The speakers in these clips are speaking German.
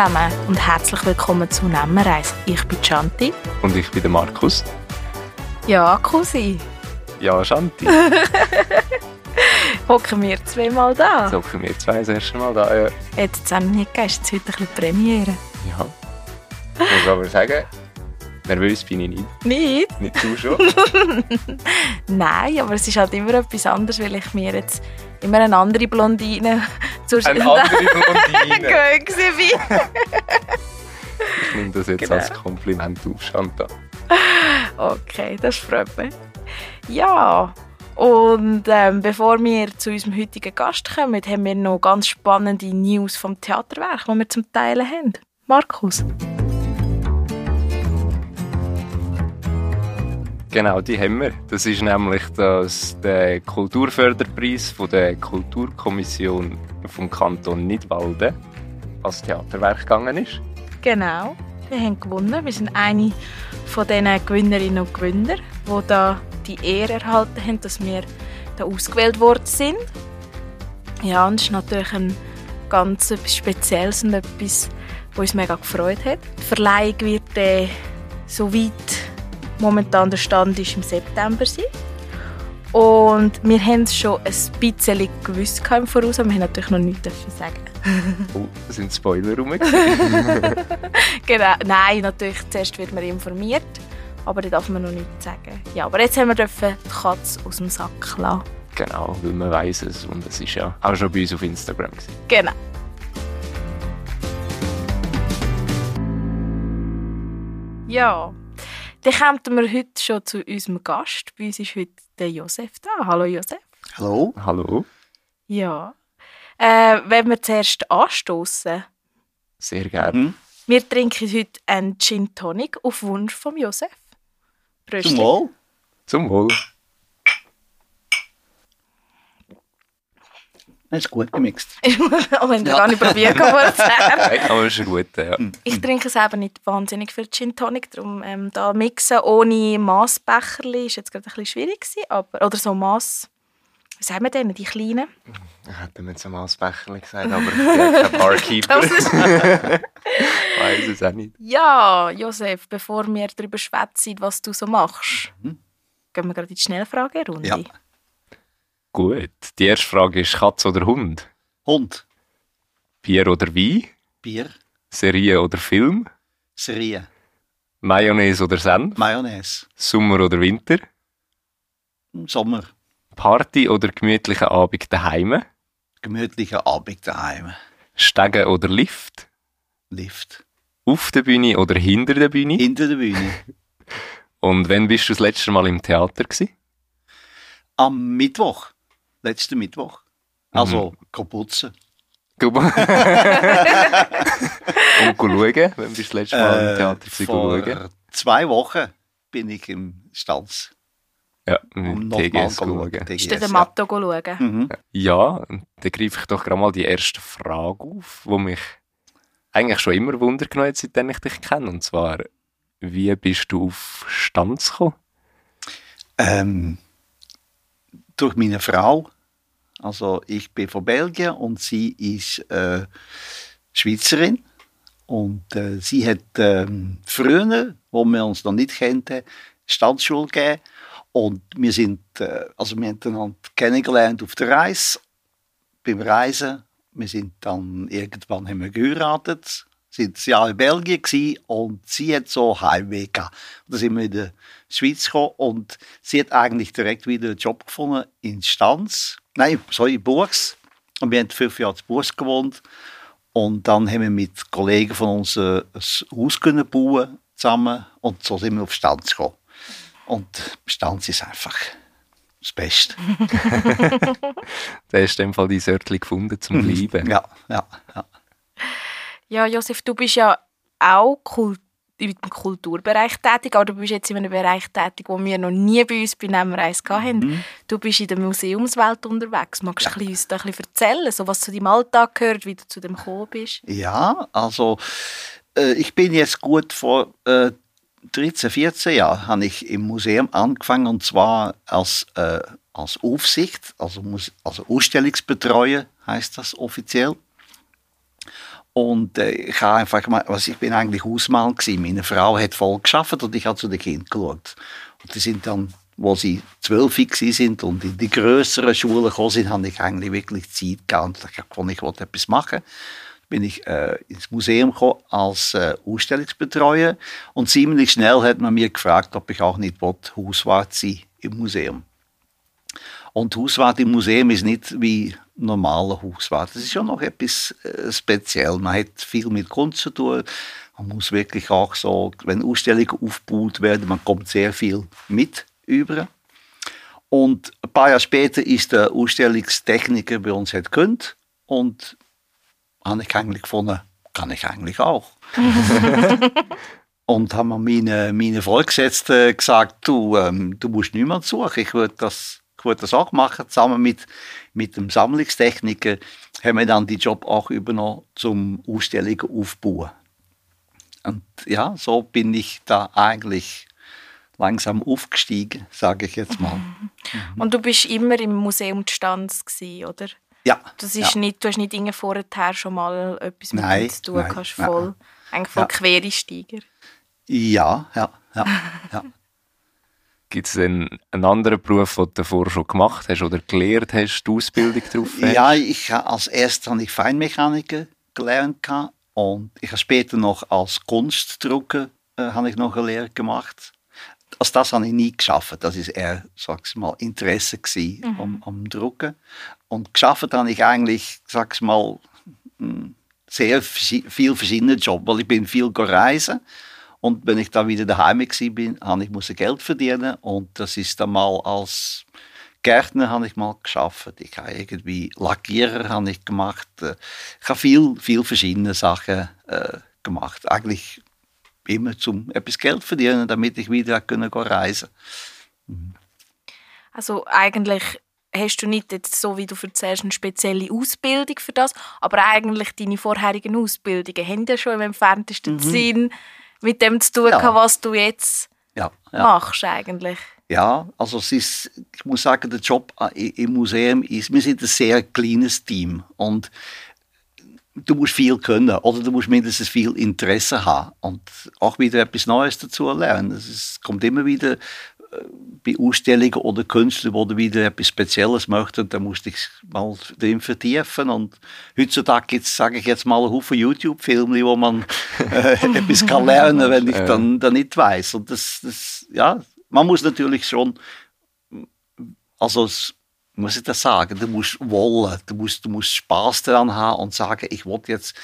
Zusammen und herzlich willkommen zu Nemmereis. Ich bin Chanti. Und ich bin der Markus. Ja, Cousin. Ja, Chanti. Hocken wir zweimal da. Hocken wir zwei das erste Mal da, ja. Jetzt zusammen nicht ist heute ein bisschen Premiere. Ja. Ich muss aber sagen, nervös bin ich nicht. Nicht? Nicht du schon? Nein, aber es ist halt immer etwas anderes, weil ich mir jetzt immer eine andere Blondine zur Eine andere Blondine. bin. Ich nehme das jetzt Genau. als Kompliment auf, Chanta. Okay, das freut mich. Ja, und ähm, bevor wir zu unserem heutigen Gast kommen, haben wir noch ganz spannende News vom Theaterwerk, die wir zum Teilen haben. Markus? Genau, die haben wir. Das ist nämlich das, der Kulturförderpreis von der Kulturkommission vom Kanton Nidwalden als Theaterwerk gegangen ist. Genau, wir haben gewonnen. Wir sind eine von diesen Gewinnerinnen und Gewinner, die da die Ehre erhalten haben, dass wir da ausgewählt worden sind. Ja, und es ist natürlich ein ganz Spezielles und etwas, was uns mega gefreut hat. Die Verleihung wird äh, soweit momentan der Stand ist im September sein. Und wir haben es schon ein bisschen gewusst im Voraus, aber wir haben natürlich noch nichts sagen. Oh, da sind Spoiler rum. Genau. Nein, natürlich, zuerst wird man informiert, aber da darf man noch nichts sagen. Ja, aber jetzt haben wir dürfen die Katze aus dem Sack lassen. genau, weil man weiß es und es ist ja auch schon bei uns auf Instagram. Gewesen. Genau. Ja, dann kommen wir heute schon zu unserem Gast. Bei uns ist heute der Josef da. Hallo Josef. Hallo? Hallo, Ja. Äh, wenn wir zuerst anstoßen. sehr gerne. Mhm. Wir trinken heute einen Gin Tonic auf Wunsch von Josef. Zum Pröstchen. Wohl. Zum Wohl. Das ist gut gemixt. Auch wenn du Ja. gar nicht probieren kannst. Nein, aber es ist ein guter, ja. Ich trinke selber nicht wahnsinnig viel Gin Tonic, darum ähm, da mixen ohne Massbecherli ist jetzt gerade ein bisschen schwierig gewesen, aber oder so Mass. Wie sagen wir denn, die kleinen? Ich hätte mir jetzt ein Maßbecher gesagt, aber ich bin kein Barkeeper. Weiß es auch nicht. Ja, Josef, bevor wir darüber schwätzen, was du so machst, Mhm. gehen wir gerade in die Schnellfragerunde. Ja. Gut, die erste Frage ist Katz oder Hund? Hund, Bier oder Wein? Bier, Serie oder Film? Serie, Mayonnaise oder Senf? Mayonnaise, Sommer oder Winter? Sommer, Party oder gemütlicher Abend daheim? gemütlicher Abend daheim, Stegen oder Lift? Lift, Auf der Bühne oder hinter der Bühne? hinter der Bühne. Und wann bist du das letzte Mal im Theater gewesen? Am Mittwoch, letzten Mittwoch. Also, Mhm. kaputzen. Gut. Und schauen, bist du das letzte Mal im Theater Äh, vor schauen? zwei Wochen bin ich im Stanz. Ja, Um TGS zu schauen. schauen. Ist der TGS, Matto schauen? ja. Mhm. Ja, und dann greife ich doch gerade mal die erste Frage auf, die mich eigentlich schon immer wundert genommen hat, seitdem ich dich kenne. Und zwar, wie bist du auf Stanz gekommen? Ähm, durch meine Frau. Also ich bin von Belgien und sie ist äh, Schweizerin. Und äh, sie hat ähm, früher, wo wir uns noch nicht kannten, Standschule gegeben. Und wir sind, äh, also wir haben einander kennengelernt auf der Reise, beim Reisen. Wir sind dann irgendwann haben wir geheiratet, sind ein Jahr in Belgien und sie hat so Heimweh gehabt. Dann sind wir in Schweiz gekommen und sie hat eigentlich direkt wieder einen Job gefunden in Stanz, nein, sorry, in Burgs. Und wir haben fünf Jahre in Burgs gewohnt. Und dann haben wir mit Kollegen von uns ein Haus können bauen zusammen und so sind wir auf Stanz gekommen. Und Stanz ist einfach das Beste. Da hast du in dem Fall dein Örtchen gefunden zum Bleiben. Ja, ja, ja. Ja, Josef, du bist ja auch Kult im Kulturbereich tätig, aber du bist jetzt in einem Bereich tätig, wo wir noch nie bei uns bei Nemmereis hatten. Mhm. Du bist in der Museumswelt unterwegs. Magst du uns da ein bisschen erzählen, so was zu deinem Alltag gehört, wie du zu dem gekommen bist? Ja, also äh, ich bin jetzt gut vor äh, 13, 14 Jahren habe ich im Museum angefangen und zwar als, äh, als Aufsicht, also, also Ausstellungsbetreuer heißt das offiziell. Und äh, ich habe einfach mal, also ich bin eigentlich Hausmann gewesen. Meine Frau hat voll geschafft und ich habe zu den Kindern geschaut. Und die sind dann, wo sie zwölf sind und in die größeren Schulen gekommen sind, habe ich eigentlich wirklich Zeit gehabt ich konnte ich wollte etwas machen. Bin ich äh, ins Museum gekommen als äh, Ausstellungsbetreuer und ziemlich schnell hat man mir gefragt, ob ich auch nicht wollte, Hauswart sein im Museum. Und Hauswart im Museum ist nicht wie normaler Hauswart. Das ist schon noch etwas äh, speziell. Man hat viel mit Kunst zu tun. Man muss wirklich auch so, wenn Ausstellungen aufgebaut werden, man kommt sehr viel mit über. Und ein paar Jahre später ist der Ausstellungstechniker bei uns gekündigt und habe ich eigentlich gefunden, kann ich eigentlich auch. und haben mir meine, meine Vorgesetzten gesagt, du, ähm, du musst niemanden suchen, ich würde das das auch machen, zusammen mit, mit dem Sammlungstechniker haben wir dann die Job auch übernommen zum Ausstellungen aufbauen. Und ja, so bin ich da eigentlich langsam aufgestiegen, sage ich jetzt mal. Mhm. Und du bist immer im Museum Stands oder? Ja. Das ist ja. nicht, du hast nicht vorher schon mal etwas mit nein, zu tun, nein, hast voll, nein. eigentlich voll ja. Quereinsteiger. Ja, ja, ja, ja. Gibt es denn einen anderen Beruf, den du davor schon gemacht hast oder gelernt hast, die Ausbildung darauf hast? Ja, ich, als erstes habe ich Feinmechaniker gelernt und ich habe später noch als Kunstdrucker äh, habe ich noch eine Lehre gemacht. Also das habe ich nie geschafft. Das ist eher, sag's mal, Interesse gewesen, mhm. am, am Drucken. Und geschafft habe ich eigentlich, sag's mal, hm, sehr viel verschiedene Jobs, weil ich bin viel reisen und wenn ich dann wieder daheim bin, habe ich musste Geld verdienen und das ist dann mal als Gärtner habe ich mal geschafft. Ich habe irgendwie Lackierer habe ich gemacht. Äh, ich habe viel, viel verschiedene Sachen äh, gemacht. Eigentlich immer zum etwas Geld verdienen, damit ich wieder können reisen. Mhm. Also eigentlich hast du nicht jetzt, so wie du erzählst, eine spezielle Ausbildung für das, aber eigentlich deine vorherigen Ausbildungen haben ja schon im entferntesten mhm. Sinn mit dem zu tun ja. gehabt, was du jetzt ja, ja. machst eigentlich. Ja, also es ist, ich muss sagen, der Job äh, im Museum ist, wir sind ein sehr kleines Team und du musst viel können oder du musst mindestens viel Interesse haben und auch wieder etwas Neues dazu lernen. Es kommt immer wieder bei Ausstellungen oder Künstlern, die wieder etwas Spezielles möchten, dann musste ich mal drin vertiefen. Und heutzutage gibt es, sage ich jetzt mal, einen Haufen YouTube-Filme, wo man äh, etwas kann lernen kann, wenn ich dann, dann nicht weiß. Und das, das, ja, man muss natürlich schon, also muss ich das sagen, du musst wollen, du musst, du musst Spaß daran haben und sagen, ich wollte jetzt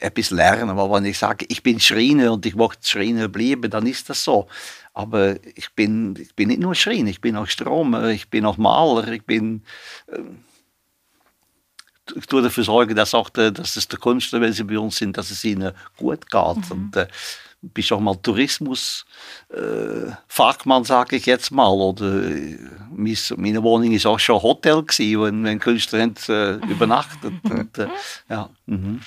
etwas lernen. Aber wenn ich sage, ich bin Schreiner und ich möchte Schreiner bleiben, dann ist das so. Aber ich bin, ich bin nicht nur Schreiner, ich bin auch Stromer, ich bin auch Maler, ich bin. Äh, ich tue dafür sorgen, dass, auch der, dass es der Künstler, wenn sie bei uns sind, dass es ihnen gut geht. Mhm. Und äh, bist auch mal Tourismusfachmann, äh, sage ich jetzt mal. Oder äh, meine Wohnung ist auch schon Hotel gewesen, wenn, wenn Künstler haben, äh, übernachtet. und, äh, ja. Mhm.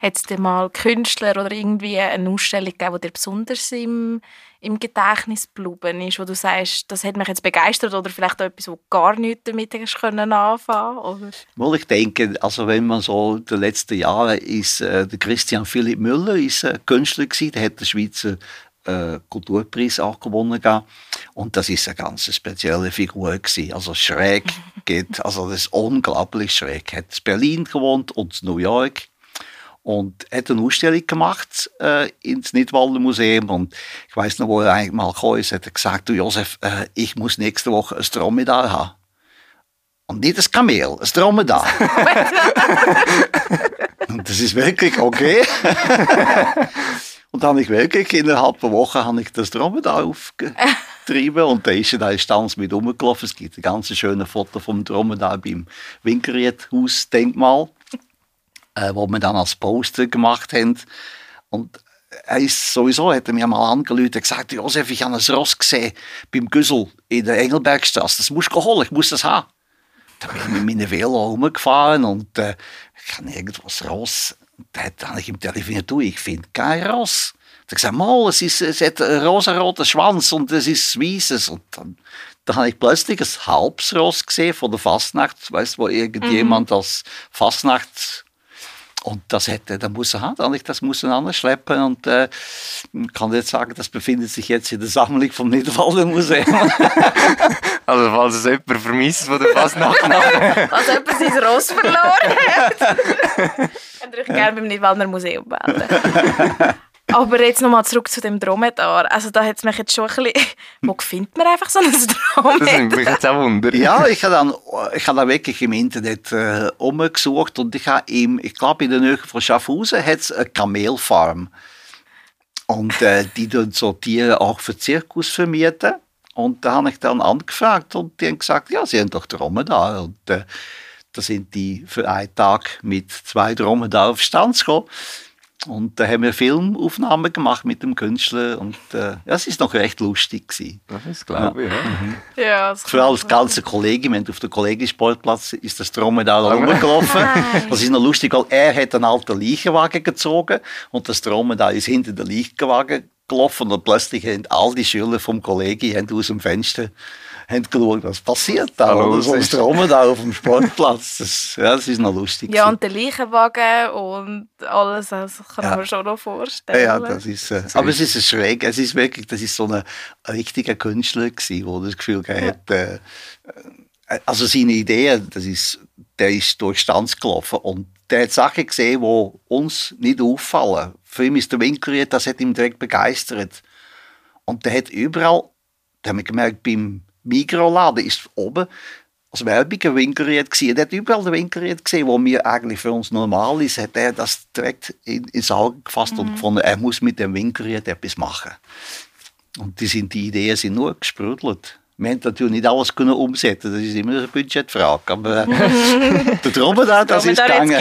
Hat es dir mal Künstler oder irgendwie eine Ausstellung gegeben, die dir besonders im, im Gedächtnis geblieben ist, wo du sagst, das hat mich jetzt begeistert oder vielleicht auch etwas, wo gar nichts damit hast können anfangen oder? Ich denke, also wenn man so in den letzten Jahren ist, äh, der Christian Philipp Müller ist ein Künstler gewesen, der hat den Schweizer äh, Kulturpreis auch gewonnen gehabt. und das ist eine ganz spezielle Figur gewesen. also schräg geht, also das ist unglaublich schräg. Er hat in Berlin gewohnt und New York und hat eine Ausstellung gemacht äh, ins Nidwalder Museum und ich weiß noch, wo er eigentlich mal gekommen ist, hat er gesagt, du Josef, äh, ich muss nächste Woche ein Dromedar haben. Und nicht ein Kamel, ein Dromedar. und das ist wirklich okay. und dann habe ich wirklich innerhalb der Woche habe ich das Dromedar aufgetrieben und da ist er da stand mit rumgelaufen. Es gibt ein ganz schönes Foto vom Dromedar beim Winkeriet-Haus-Denkmal äh, wo wir dann als Poster gemacht haben. Und er ist sowieso, hat er mir mal angerufen und gesagt, Josef, ich habe ein Ross gesehen beim Güssel in der Engelbergstraße. Das musst du holen, ich muss das haben. Da bin ich mit meinem Velo rumgefahren und äh, ich habe irgendwas Ross. Da habe ich ihm telefoniert, du, ich finde kein Ross. Da gesagt, mal, es, ist, es hat einen rosaroten Schwanz und es ist weißes. Und dann, dann habe ich plötzlich ein halbes Ross gesehen von der Fastnacht, weißt, wo irgendjemand mhm. als Fastnacht Und das hätte, da muss er haben, das muss er anschleppen und äh, kann jetzt sagen, das befindet sich jetzt in der Sammlung vom Niederwalder Museum. also falls es jemand vermisst der Fasnacht nach. Also jemand sein Ross verloren hat. Könnt ihr euch gerne beim Niederwalder Museum melden. Aber jetzt nochmal zurück zu dem Dromedar. Also da hat es mich jetzt schon ein bisschen... Wo findet man einfach so ein Dromedar? Das nimmt mich jetzt auch Wunder. Ja, ich habe dann, ich habe dann wirklich im Internet äh, umgesucht und ich habe im, ich glaube in der Nähe von Schaffhausen hat es eine Kamelfarm. Und äh, die tun so Tiere auch für Zirkus vermieten. Und da habe ich dann angefragt und die haben gesagt, ja, sie haben doch Dromedar. Und äh, da sind die für einen Tag mit zwei Dromedar auf Stanz gekommen. Und da haben wir Filmaufnahmen gemacht mit dem Künstler und äh, ja, es ist noch recht lustig gewesen. Das glaube ich, ja. Mhm. ja das Vor allem das ganze Kollegium, auf dem Kollegisportplatz ist das Dromedar rumgelaufen. das ist noch lustig, weil er hat einen alten Leichenwagen gezogen und das Dromedar ist hinter den Leichenwagen gelaufen und plötzlich haben all die Schüler vom Kollegium aus dem Fenster haben geschaut, was passiert da. Hallo, oder ein da auf dem Sportplatz. Das, ja, das ist noch lustig. Ja, und der Leichenwagen und alles, das kann ja. man schon noch vorstellen. Ja, das ist, äh, aber es ist schräg. Es ist wirklich, das ist so ein richtiger Künstler gewesen, der das Gefühl hat, äh, äh, also seine Idee, das ist, der ist durch Stanz gelaufen und der hat Sachen gesehen, die uns nicht auffallen. Für ihn ist der Winkel, das hat ihn direkt begeistert. Und der hat überall, da haben wir gemerkt, beim Mikroladen ist oben als Werbung ein Winkelried gewesen. Er hat überall den Winkelried gesehen, wo mir eigentlich für uns normal ist, hat er das direkt in, ins Auge gefasst mhm. und gefunden, er muss mit dem Winkelried etwas machen. Und die, sind, die Ideen sind nur gesprudelt. Wir haben natürlich nicht alles können umsetzen, das ist immer eine Budgetfrage. Aber äh, der Dromedar, das ist gegangen.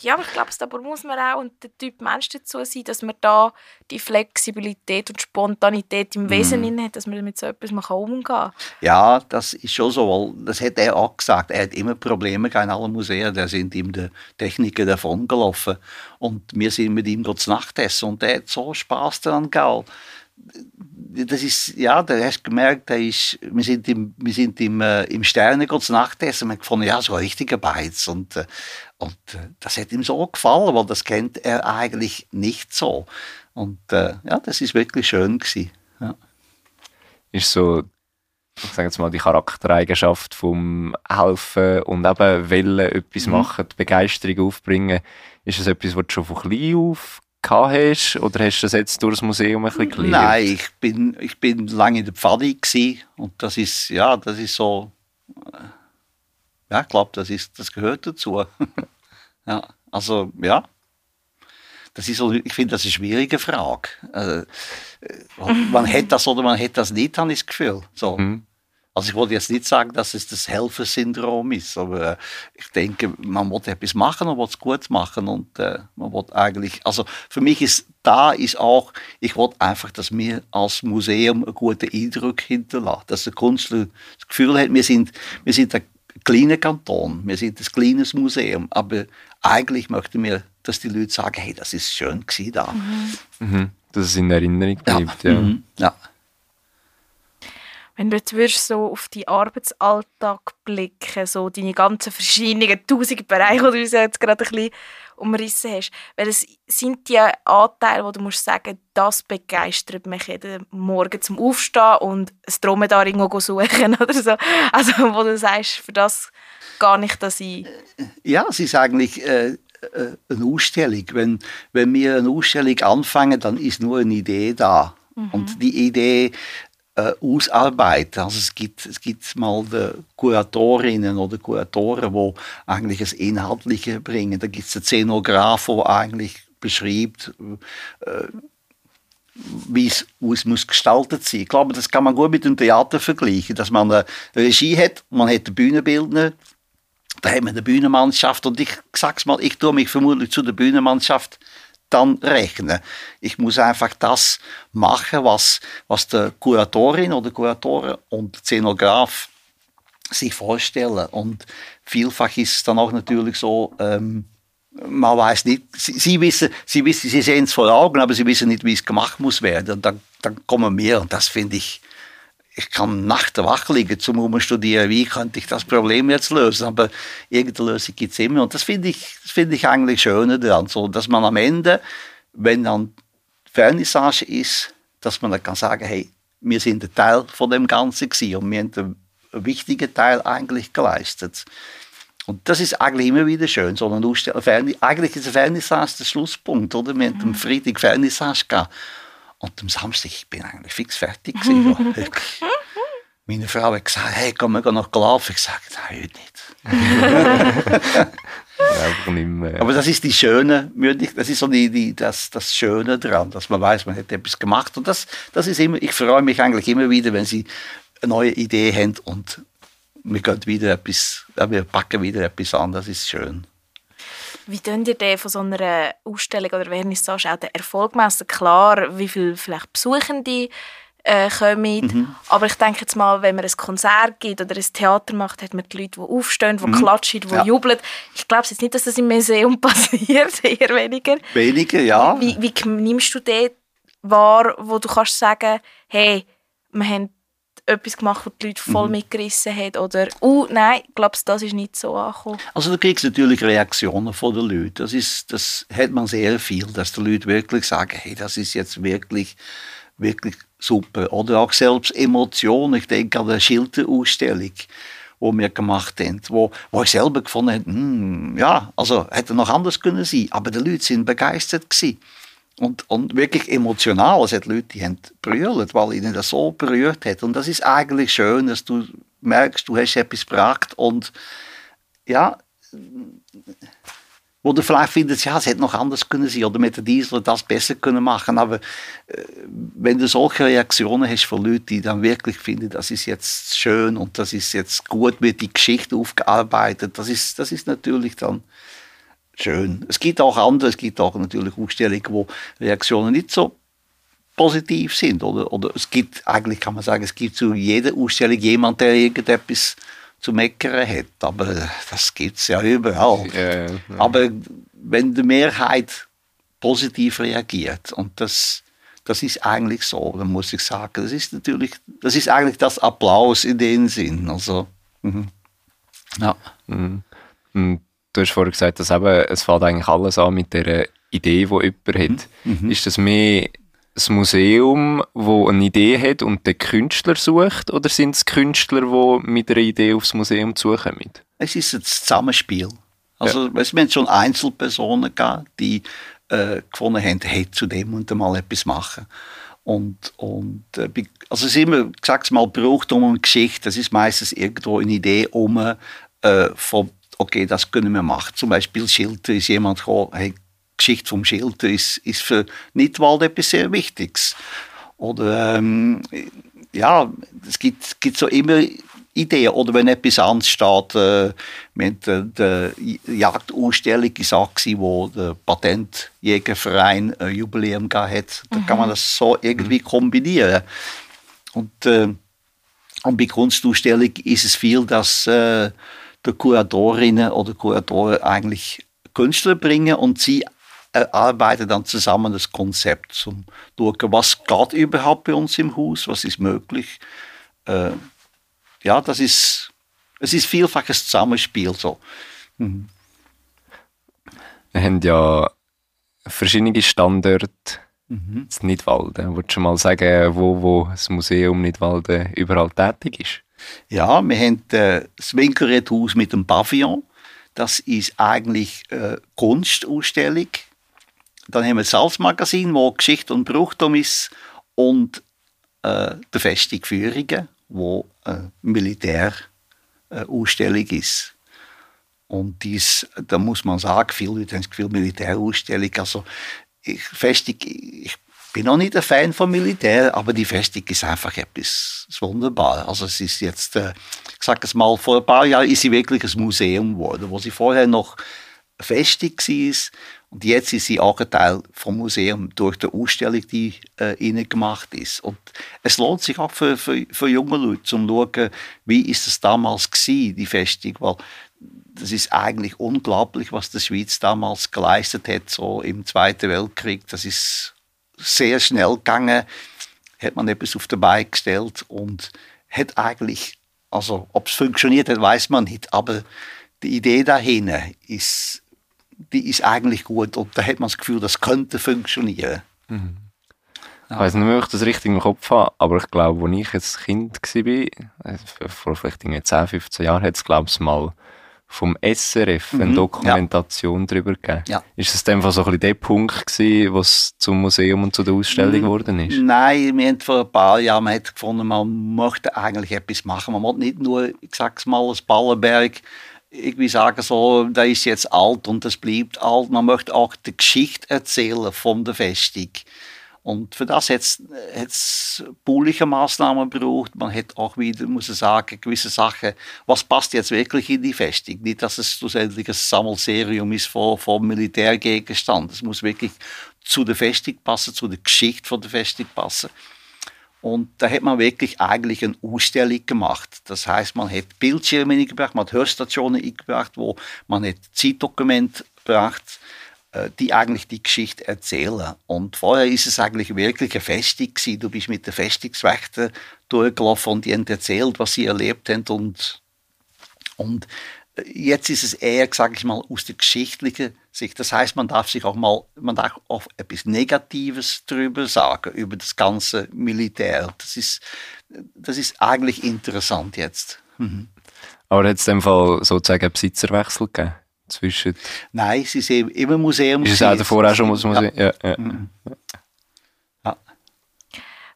ja, aber ich glaube, da muss man auch und der Typ Mensch dazu sein, dass man da die Flexibilität und Spontanität im Wesen mm. hat, dass man mit so etwas umgehen kann. Ja, das ist schon so, weil das hat er auch gesagt. Er hat immer Probleme in allen Museen, da sind ihm die Techniker davon gelaufen und wir sind mit ihm dort Nachtessen und er hat so Spaß daran gehabt das ist, ja, da hast du gemerkt, da ist, wir sind im, wir sind im, äh, im Sterne kurz Nachtessen und haben gefunden, ja, so ein richtiger Beiz. Und, äh, und äh, das hat ihm so gefallen, weil das kennt er eigentlich nicht so. Und äh, ja, das ist wirklich schön gewesen. Ja. Ist so, ich sage jetzt mal, die Charaktereigenschaft vom Helfen und eben Wollen etwas mhm. machen, die Begeisterung aufbringen, ist das etwas, was du schon von klein auf hast oder hast du das jetzt durch das Museum ein bisschen gelernt? Nein, ich bin, ich bin lange in der Pfadi und das ist, ja, das ist so, ja, ich glaube, das, das gehört dazu. ja, also, ja. Das ist so, ich finde, das ist eine schwierige Frage. Also, man hätte das oder man hätte das nicht, habe ich das Gefühl. So. Mhm. Also ich wollte jetzt nicht sagen, dass es das Helfersyndrom ist, aber äh, ich denke, man muss etwas machen und es gut machen und äh, man will eigentlich, also für mich ist da ist auch, ich wollte einfach, dass wir als Museum einen guten Eindruck hinterlassen, dass der Künstler das Gefühl hat, wir sind, wir sind ein kleiner Kanton, wir sind ein kleines Museum, aber eigentlich möchten wir, dass die Leute sagen, hey, das ist schön gewesen da. Mhm. Mhm. Dass es in Erinnerung bleibt, ja. ja. Mhm. ja. Wenn du jetzt würdest so auf deinen Arbeitsalltag blicken, so deine ganzen verschiedenen tausend Bereiche, die du uns jetzt gerade ein bisschen umrissen hast, weil es sind die Anteile, wo du musst sagen, das begeistert mich jeden Morgen zum Aufstehen und ein Dromedar irgendwo suchen oder so. Also wo du sagst, für das gar nicht dass ich... Ja, es ist eigentlich... Äh, äh eine Ausstellung. Wenn, wenn wir eine Ausstellung anfangen, dann ist nur eine Idee da. Mhm. Und die Idee äh, ausarbeiten. Also es gibt, es gibt mal die Kuratorinnen oder Kuratoren, die eigentlich das Inhaltliche bringen. Da gibt es den Szenograf, der eigentlich beschreibt, äh, wie es, muss gestaltet sein. Ich glaube, das kann man gut mit dem Theater vergleichen, dass man eine Regie hat, man hat eine Bühnenbildner, da haben wir eine Bühnenmannschaft und ich sag's mal, ich tue mich vermutlich zu der Bühnenmannschaft dann rechnen. Ich muss einfach das machen, was, was der Kuratorin oder Kuratorin und Szenograf sich vorstellen. Und vielfach ist es dann auch natürlich so, ähm, man weiß nicht, sie, sie, wissen, sie wissen, sie sehen es vor Augen, aber sie wissen nicht, wie es gemacht muss werden. Und dann, dann kommen wir und das finde ich, ich kann nachts wach liegen zum studieren, wie könnte ich das Problem jetzt lösen, aber irgendeine Lösung gibt es immer und das finde ich, das finde ich eigentlich schöner daran, so, dass man am Ende, wenn dann Vernissage ist, dass man dann kann sagen, hey, wir sind ein Teil von dem Ganzen gewesen und wir haben einen, wichtigen Teil eigentlich geleistet. Und das ist eigentlich immer wieder schön, so eine Ausstellung. Eigentlich ist ein Vernissage der Schlusspunkt, oder? Wir haben am Freitag Vernissage gehabt. Und am Samstag, ich bin eigentlich fix fertig gewesen. Meine Frau hat gesagt, hey, komm, wir gehen noch laufen. Ich sage, nein, heute nicht. Aber das ist die schöne, das ist so die, die, das, das Schöne daran, dass man weiß, man hat etwas gemacht. Und das, das ist immer, ich freue mich eigentlich immer wieder, wenn Sie eine neue Idee haben und wir können wieder etwas, wir packen wieder etwas an, das ist schön. Wie könnt ihr denn von so einer Ausstellung oder Vernissage auch den Erfolg messen? Klar, wie viele vielleicht Besuchende äh, kommen. Mhm. Aber ich denke jetzt mal, wenn man ein Konzert gibt oder ein Theater macht, hat man die Leute, die aufstehen, die mhm. klatschen, die ja. jubeln. Ich glaube jetzt nicht, dass das im Museum passiert, eher weniger. Weniger, ja. Wie, wie nimmst du das wahr, wo du kannst sagen, hey, wir haben etwas gemacht, was die Leute voll mhm. mitgerissen hat? Oder, uh, nein, ich glaube, das ist nicht so angekommen. Also du kriegst natürlich Reaktionen von den Leuten. Das, ist, das hat man sehr viel, dass die Leute wirklich sagen, hey, das ist jetzt wirklich, wirklich super. Oder auch selbst Emotionen. Ich denke an die Schilderausstellung die wir gemacht haben, wo, wo ich selber gefunden habe, hm, ja, also hätte noch anders können sein, aber die Leute sind begeistert gewesen. Und, und wirklich emotional. Es hat Leute, die haben brüllt, weil ihnen das so berührt hat. Und das ist eigentlich schön, dass du merkst, du hast etwas gebracht und ja, wo du vielleicht findest, ja, es hätte noch anders können sein oder mit der Diesel das besser können machen. Aber äh, wenn du solche Reaktionen hast von Leuten, die dann wirklich finden, das ist jetzt schön und das ist jetzt gut, wird die Geschichte aufgearbeitet, das ist, das ist natürlich dann schön. Es gibt auch andere, es gibt auch natürlich Ausstellungen, wo Reaktionen nicht so positiv sind. Oder, oder es gibt, eigentlich kann man sagen, es gibt zu jeder Ausstellung jemand, der irgendetwas zu meckern hat. Aber das gibt es ja überall. Ja, ja. Aber wenn die Mehrheit positiv reagiert und das, das ist eigentlich so, dann muss ich sagen, das ist natürlich, das ist eigentlich das Applaus in dem Sinn. Also, mhm. ja. Mhm. Du hast vorhin gesagt, dass eben, es fängt eigentlich alles an mit der Idee, die jemand hat. Mhm. mhm. Ist das mehr das Museum, wo eine Idee hat und den Künstler sucht, oder sind es Künstler, die mit einer Idee aufs Museum zukommen? Es ist ein Zusammenspiel. Also, ja. es haben schon Einzelpersonen gehabt, die äh, gefunden haben, hey, zu dem und mal etwas machen. Und, und äh, also es ist immer, ich sag's mal, braucht um eine Geschichte. Das ist meistens irgendwo eine Idee um äh, von okay, das können wir machen. Zum Beispiel Schilder ist jemand gekommen, hey, Geschichte vom Schilder ist, ist für Nidwald etwas sehr Wichtiges. Oder ähm, ja, es gibt, gibt so immer Ideen. Oder wenn etwas ansteht, äh, mit der, der Jagdausstellung ist auch wo der Patentjägerverein ein Jubiläum gehabt hat. Da mhm. kann man mhm. das so irgendwie kombinieren. Und, äh, und bei Kunstausstellung ist es viel, dass äh, der Kuratorinnen oder Kuratoren eigentlich Künstler bringen und sie erarbeiten dann zusammen das Konzept zum schauen, was geht überhaupt bei uns im Haus, was ist möglich. Äh, ja, das ist, es ist vielfach ein Zusammenspiel so. Mhm. Wir haben ja verschiedene Standorte mhm. in Nidwalden. Würdest du mal sagen, wo, wo das Museum Nidwalden überall tätig ist? Ja, wir haben äh, das Winkelredhaus mit dem Pavillon. Das ist eigentlich eine äh, Kunstausstellung. Dann haben wir das Salzmagazin, wo Geschichte und Brauchtum ist. Und äh, der Festung Führingen, wo eine Militärausstellung ist. Und dies, da muss man sagen, viele Leute haben das Gefühl, Militärausstellung. Also, ich, Festung, ich bin auch nicht ein Fan vom Militär, aber die Festung ist einfach etwas wunderbar. Also es ist jetzt, äh, ich sage es mal, vor ein paar Jahren ist sie wirklich ein Museum geworden, wo sie vorher noch Festung war und jetzt ist sie auch ein Teil vom Museum durch die Ausstellung, die äh, ihnen gemacht ist. Und es lohnt sich auch für, für, für junge Leute, zu schauen, wie ist es damals gewesen, die Festung, weil das ist eigentlich unglaublich, was die Schweiz damals geleistet hat, so im Zweiten Weltkrieg. Das ist sehr schnell gegangen. hat man etwas auf den Bein gestellt und hat eigentlich, also ob es funktioniert hat, weiß man nicht, aber die Idee dahinter ist, die ist eigentlich gut und da hat man das Gefühl, das könnte funktionieren. Mhm. Ich weiß nicht ob ich das richtig im Kopf habe, aber ich glaube, als ich jetzt Kind war, vor vielleicht 10, 15 Jahren, hat es, glaube ich, mal vom SRF mhm, eine Dokumentation ja. darüber gegeben. Ja. Ist es dann so ein bisschen der Punkt gewesen, was zum Museum und zu der Ausstellung mhm. geworden ist? Nein, wir haben vor ein paar Jahren man hat gefunden, man möchte eigentlich etwas machen. Man möchte nicht nur, ich sag's mal, als Ballenberg irgendwie sagen, so, da ist jetzt alt und das bleibt alt. Man möchte auch die Geschichte erzählen von der Festung. Und für das hat es bauliche Maßnahmen gebraucht. Man hat auch wieder, muss sagen, gewisse Sachen, was passt jetzt wirklich in die Festung? Nicht, dass es schlussendlich ein Sammelserium ist von, von Militärgegenständen. Es muss wirklich zu der Festung passen, zu der Geschichte von der Festung passen. Und da hat man wirklich eigentlich eine Ausstellung gemacht. Das heißt, man hat Bildschirme eingebracht, man hat Hörstationen eingebracht, wo man hat Zeitdokumente gebracht die eigentlich die Geschichte erzählen. Und vorher ist es eigentlich wirklich eine Festung gewesen. Du bist mit den Festungswächtern durchgelaufen und die haben erzählt, was sie erlebt haben und, und äh, jetzt ist es eher, sage ich mal, aus der geschichtlichen Sicht. Das heißt, man darf sich auch mal, man darf auch etwas Negatives darüber sagen, über das ganze Militär. Das ist, das ist eigentlich interessant jetzt. Mhm. Aber hat es in dem Fall sozusagen einen Besitzerwechsel gegeben? Zwischen... Nein, es ist immer Museum. Ist es auch davor auch schon Museum? Ja. Ja, mhm. ja.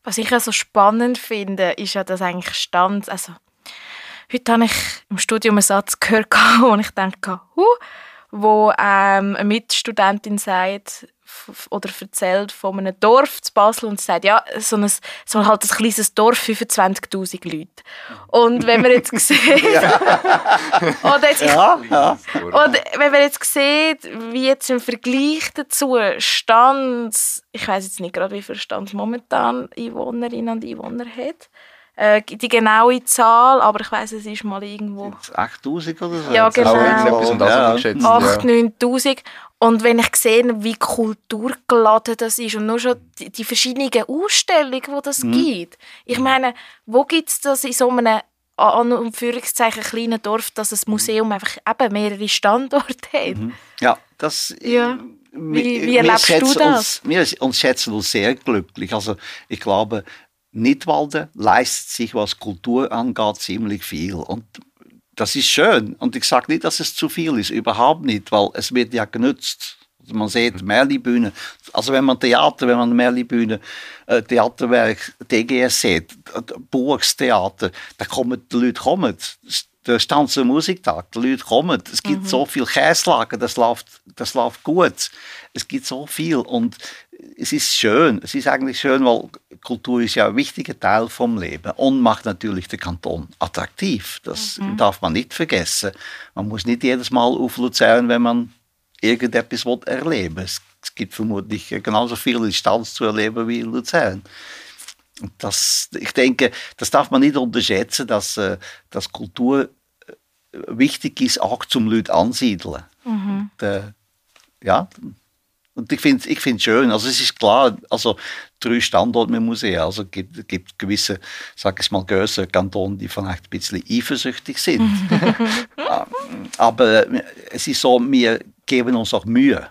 Was ich also spannend finde, ist ja, dass eigentlich stand, also heute habe ich im Studium einen Satz gehört, wo ich denke, huh, wo ähm, eine Mitstudentin sagt, oder erzählt von einem Dorf zu Basel und sagt, ja, so ein, so halt ein kleines Dorf, 25'000 Leute. Und wenn man jetzt sieht, oder jetzt, ja, ja. Und wenn man jetzt sieht, wie jetzt im Vergleich dazu Stand, ich weiß jetzt nicht gerade, wie viel Stand momentan Einwohnerinnen und Einwohner hat, äh, die genaue Zahl, aber ich weiß, es ist mal irgendwo... 8000 oder so? Ja, genau. Etwas um das ja. geschätzt. 8, 9000. Und wenn ich sehe, wie kulturgeladen das ist und nur schon die, die verschiedenen Ausstellungen, die das mhm. gibt. Ich meine, wo gibt es das in so einem an Anführungszeichen kleinen Dorf, dass ein Museum einfach eben mehrere Standorte hat? Mhm. Ja, das... Ja. Wie, wie erlebst du das? Uns, wir uns schätzen uns sehr glücklich. Also ich glaube, Nidwalden leistet sich, was Kultur angeht, ziemlich viel. Und das ist schön. Und ich sage nicht, dass es zu viel ist, überhaupt nicht, weil es wird ja genutzt. Also man sieht mhm. Merli-Bühne. Also wenn man Theater, wenn man Merli-Bühne, äh, Theaterwerk, DGS sieht, Burgstheater, da kommen die Leute kommen. Der Stanzer Musiktag, die Leute kommen. Es gibt mhm. so viel Käslagen, das läuft, das läuft gut. Es gibt so viel und es ist schön. Es ist eigentlich schön, weil Kultur ist ja ein wichtiger Teil vom Leben und macht natürlich den Kanton attraktiv. Das mhm. darf man nicht vergessen. Man muss nicht jedes Mal auf Luzern, wenn man irgendetwas erleben will. Es, gibt vermutlich genauso viel in Stanz zu erleben wie in Luzern. Und das, ich denke, das darf man nicht unterschätzen, dass, äh, dass Kultur äh, wichtig ist, auch zum Leute ansiedeln. Mhm. Der, ja, und ich finde es ich find's schön. Also es ist klar, also drei Standorte mit Museen. Also es gibt, gibt gewisse, sag ich mal, größere Kantone, die vielleicht ein bisschen eifersüchtig sind. Aber es ist so, wir geben uns auch Mühe.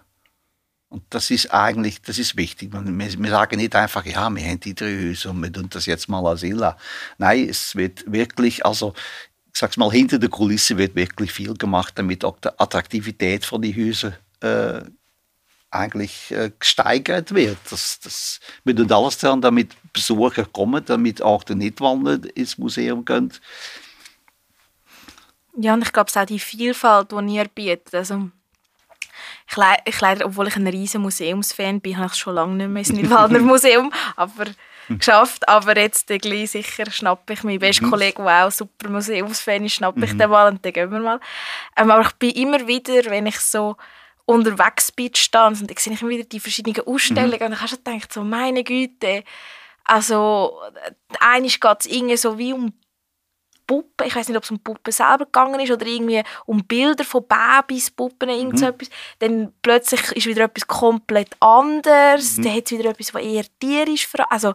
Und das ist eigentlich, das ist wichtig. Wir, wir sagen nicht einfach, ja, wir haben die drei Häuser und wir tun das jetzt mal als Illa. Nein, es wird wirklich, also ich sag's mal, hinter der Kulisse wird wirklich viel gemacht, damit auch die Attraktivität von den Häusern äh, eigentlich äh, gesteigert wird. Das, das, wir tun alles daran, damit Besucher kommen, damit auch die Nichtwanderer ins Museum gehen. Ja, und ich glaube, es ist auch die Vielfalt, die ihr bietet. Also, ich, le ich leider, obwohl ich ein riesen Museumsfan bin, habe ich es schon lange nicht mehr ins Nidwaldner Museum aber, geschafft. Aber jetzt äh, gleich sicher schnappe ich meinen besten mhm. Kollegen, der auch super Museumsfan ist, schnappe ich mhm. den mal und dann gehen wir mal. Ähm, aber ich bin immer wieder, wenn ich so unterwegs bin, stand und dann sehe ich immer wieder die verschiedenen Ausstellungen mhm. und dann hast du gedacht, so, meine Güte, also eigentlich geht es irgendwie so wie um Puppen, ich weiß nicht, ob es um Puppen selber gegangen ist oder irgendwie um Bilder von Babys, Puppen, irgend so mhm. etwas. Dann plötzlich ist wieder etwas komplett anderes, mhm. dann hat es wieder etwas, was eher tierisch, also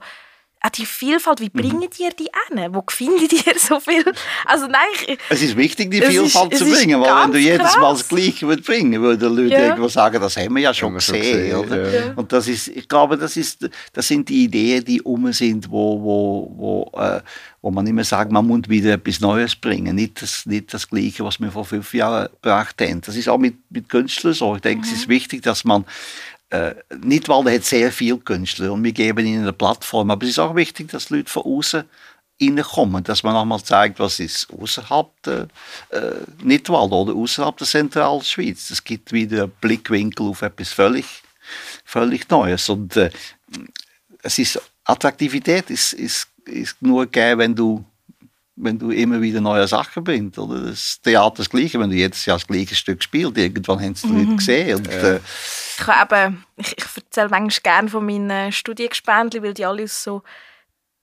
auch die Vielfalt, wie bringen ihr die an? Wo findet ihr so viel? Also nein, ich, Es ist wichtig, die Vielfalt ist- zu bringen, weil wenn du jedes Mal krass. das Gleiche würdest bringen, würden Leute Ja. irgendwo sagen, das haben wir ja schon Haben wir schon gesehen. gesehen, oder? ja. Und das ist, ich glaube, das, ist, das sind die Ideen, die um sind, wo, wo, wo, äh, wo man immer sagt, man muss wieder etwas Neues bringen, nicht das, nicht das Gleiche, was wir vor fünf Jahren gebracht haben. Das ist auch mit, mit Künstlern so. Ich denke, es ist wichtig, dass man äh, nicht, weil er hat sehr viele Künstler und wir geben ihnen eine Plattform, aber es ist auch wichtig, dass Leute von außen reinkommen, dass man auch mal zeigt, was ist außerhalb der äh, Nidwald oder außerhalb der Zentralschweiz. Es gibt wieder einen Blickwinkel auf etwas völlig, völlig Neues und äh, es ist Attraktivität ist, ist, ist nur gegeben, wenn du wenn du immer wieder neue Sachen bringst. Oder? Das Theater das Gleiche, wenn du jedes Jahr das gleiche Stück spielst, irgendwann haben es die Leute gesehen. Und, äh, ich, habe eben, ich, ich erzähle manchmal gerne von meinen Studiengespendli, weil die alle aus so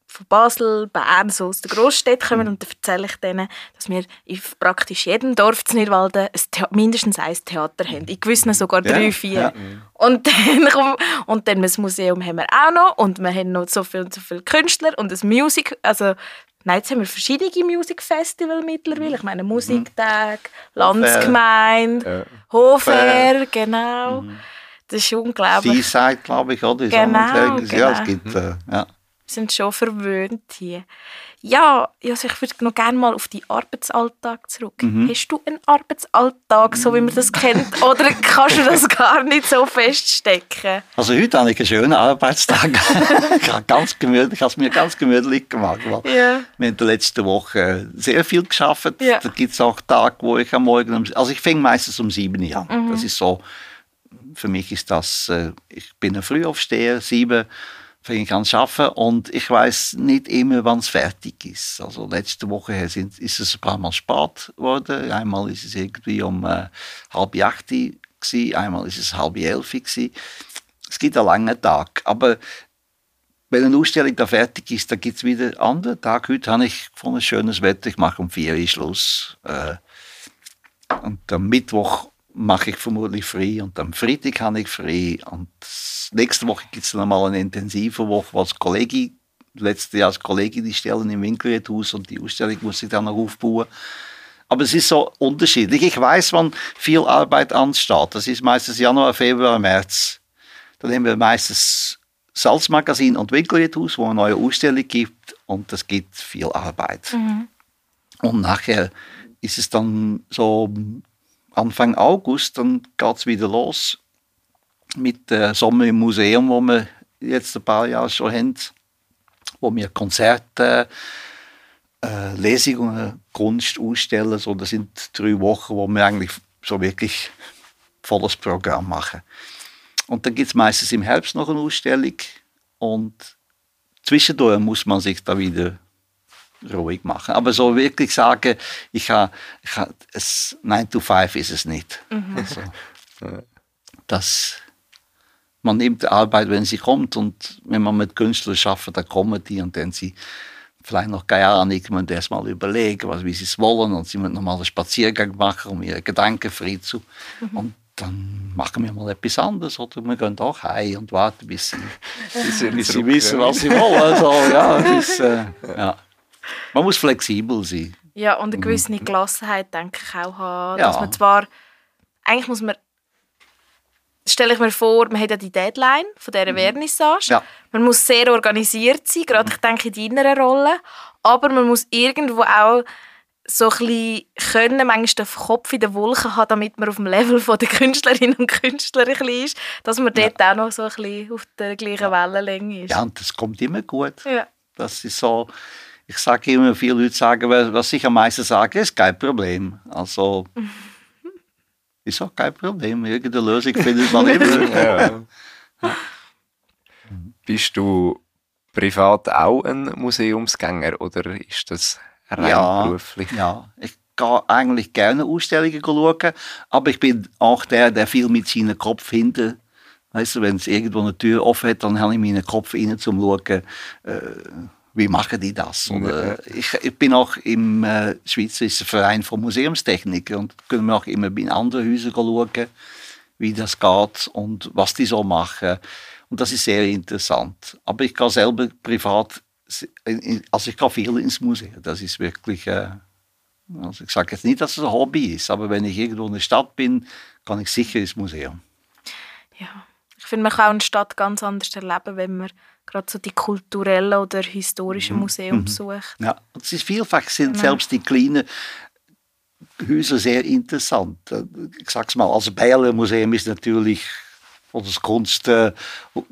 von Basel, Bern, so aus der Großstadt Mhm. kommen und dann erzähle ich denen, dass wir in praktisch jedem Dorf in Nidwalden ein mindestens ein Theater haben. In gewissen sogar Ja, drei, vier. ja. Und, dann, und dann das Museum haben wir auch noch und wir haben noch so viele so viel Künstler und das Music, also Nein, jetzt haben wir verschiedene Musikfestival mittlerweile. Ich meine Musiktag, Landsgemeinde, Hofer, genau. Das ist unglaublich. Seaside, glaube ich, oder? Genau, ein- Ja, es genau. gibt, äh, ja. Wir sind schon verwöhnt hier. Ja, also ich würde noch gerne mal auf deinen Arbeitsalltag zurück. Mhm. Hast du einen Arbeitsalltag, so wie man das kennt, oder kannst du das gar nicht so feststecken? Also heute habe ich einen schönen Arbeitstag. ich habe ganz gemütlich, ich habe es mir ganz gemütlich gemacht. Weil Ja. Wir haben in der letzten Woche sehr viel geschafft. Ja. Da gibt es auch Tage, wo ich am Morgen, also ich fange meistens um sieben Uhr an. Mhm. Das ist so, für mich ist das, äh, ich bin ein Frühaufsteher, sieben fange ich an zu arbeiten und ich weiß nicht immer, wann es fertig ist. Also letzte Woche sind, ist es ein paar Mal spät geworden. Einmal ist es irgendwie um äh, halb acht gewesen, einmal ist es halb elf gewesen. Es gibt einen langen Tag, aber wenn eine Ausstellung da fertig ist, dann gibt es wieder einen anderen Tag. Heute habe ich gefunden, schönes Wetter, ich mache um vier Uhr Schluss. Äh, und am Mittwoch mache ich vermutlich frei und am Freitag habe ich frei. Und nächste Woche gibt es dann mal eine intensive Woche, wo als Kollege, letztes Jahr als Kollege die Stellen im Winkelredhaus und die Ausstellung muss ich dann noch aufbauen. Aber es ist so unterschiedlich. Ich weiß, wann viel Arbeit ansteht. Das ist meistens Januar, Februar, März. Dann haben wir meistens Salzmagazin und Winkelredhaus, wo eine neue Ausstellung gibt und das gibt viel Arbeit. Und nachher ist es dann so Anfang August, dann geht es wieder los mit äh, Sommer im Museum, wo wir jetzt ein paar Jahre schon haben, wo wir Konzerte, äh, Lesungen, Kunst ausstellen. So, das sind drei Wochen, wo wir eigentlich so wirklich volles Programm machen. Und dann gibt es meistens im Herbst noch eine Ausstellung und zwischendurch muss man sich da wieder ruhig machen. Aber so wirklich sagen, ich habe, ich habe es 9 to 5 ist es nicht. Also, das, man nimmt die Arbeit, wenn sie kommt und wenn man mit Künstlern arbeitet, dann kommen die und dann sie vielleicht noch keine Ahnung, man erst mal überlegen, was, wie sie es wollen und sie müssen noch mal einen Spaziergang machen, um ihre Gedanken frei zu und dann machen wir mal etwas anderes oder wir gehen auch heim und warten, bis sie, bis sie wissen, was sie wollen. Also, ja, ist, äh, ja. Man muss flexibel sein. Ja, und eine gewisse Gelassenheit, denke ich, auch haben. Ja. Dass man zwar, eigentlich muss man, stelle ich mir vor, man hat ja die Deadline von dieser Vernissage. Ja. Man muss sehr organisiert sein, gerade ich denke in deiner Rolle. Aber man muss irgendwo auch so ein bisschen können, manchmal den Kopf in den Wolken haben, damit man auf dem Level der Künstlerinnen und Künstler ein ist, dass man dort auch noch so ein bisschen auf der gleichen Wellenlänge ist. Ja, und das kommt immer gut. Ja. Das ist so, ich sage immer, viele Leute sagen, was ich am meisten sage, ist kein Problem. Also, ist auch kein Problem. Irgendeine Lösung findet man immer. Ja. Bist du privat auch ein Museumsgänger oder ist das rein Ja, beruflich? ja, ich gehe eigentlich gerne Ausstellungen schauen, aber ich bin auch der, der viel mit seinem Kopf hinter, weißt du, wenn es irgendwo eine Tür offen hat, dann habe ich meinen Kopf rein zum schauen, äh, wie machen die das? Oder, ich, ich bin auch im äh, Schweizerischen Verein von Museumstechnikern und können wir auch immer in anderen Häusern schauen, wie das geht und was die so machen. Und das ist sehr interessant. Aber ich gehe selber privat also ich gehe viel ins Museum. Das ist wirklich, äh, also ich sage jetzt nicht, dass es ein Hobby ist, aber wenn ich irgendwo in der Stadt bin, kann ich sicher ins Museum. Ja, ich finde, man kann auch eine Stadt ganz anders erleben, wenn man gerade so die kulturellen oder historischen mhm. Museen mhm. besucht. Ja, und es ist vielfach sind genau. selbst die kleinen Häuser sehr interessant. Ich sag's mal, also Bayerle Museum ist natürlich oder das Kunst, äh,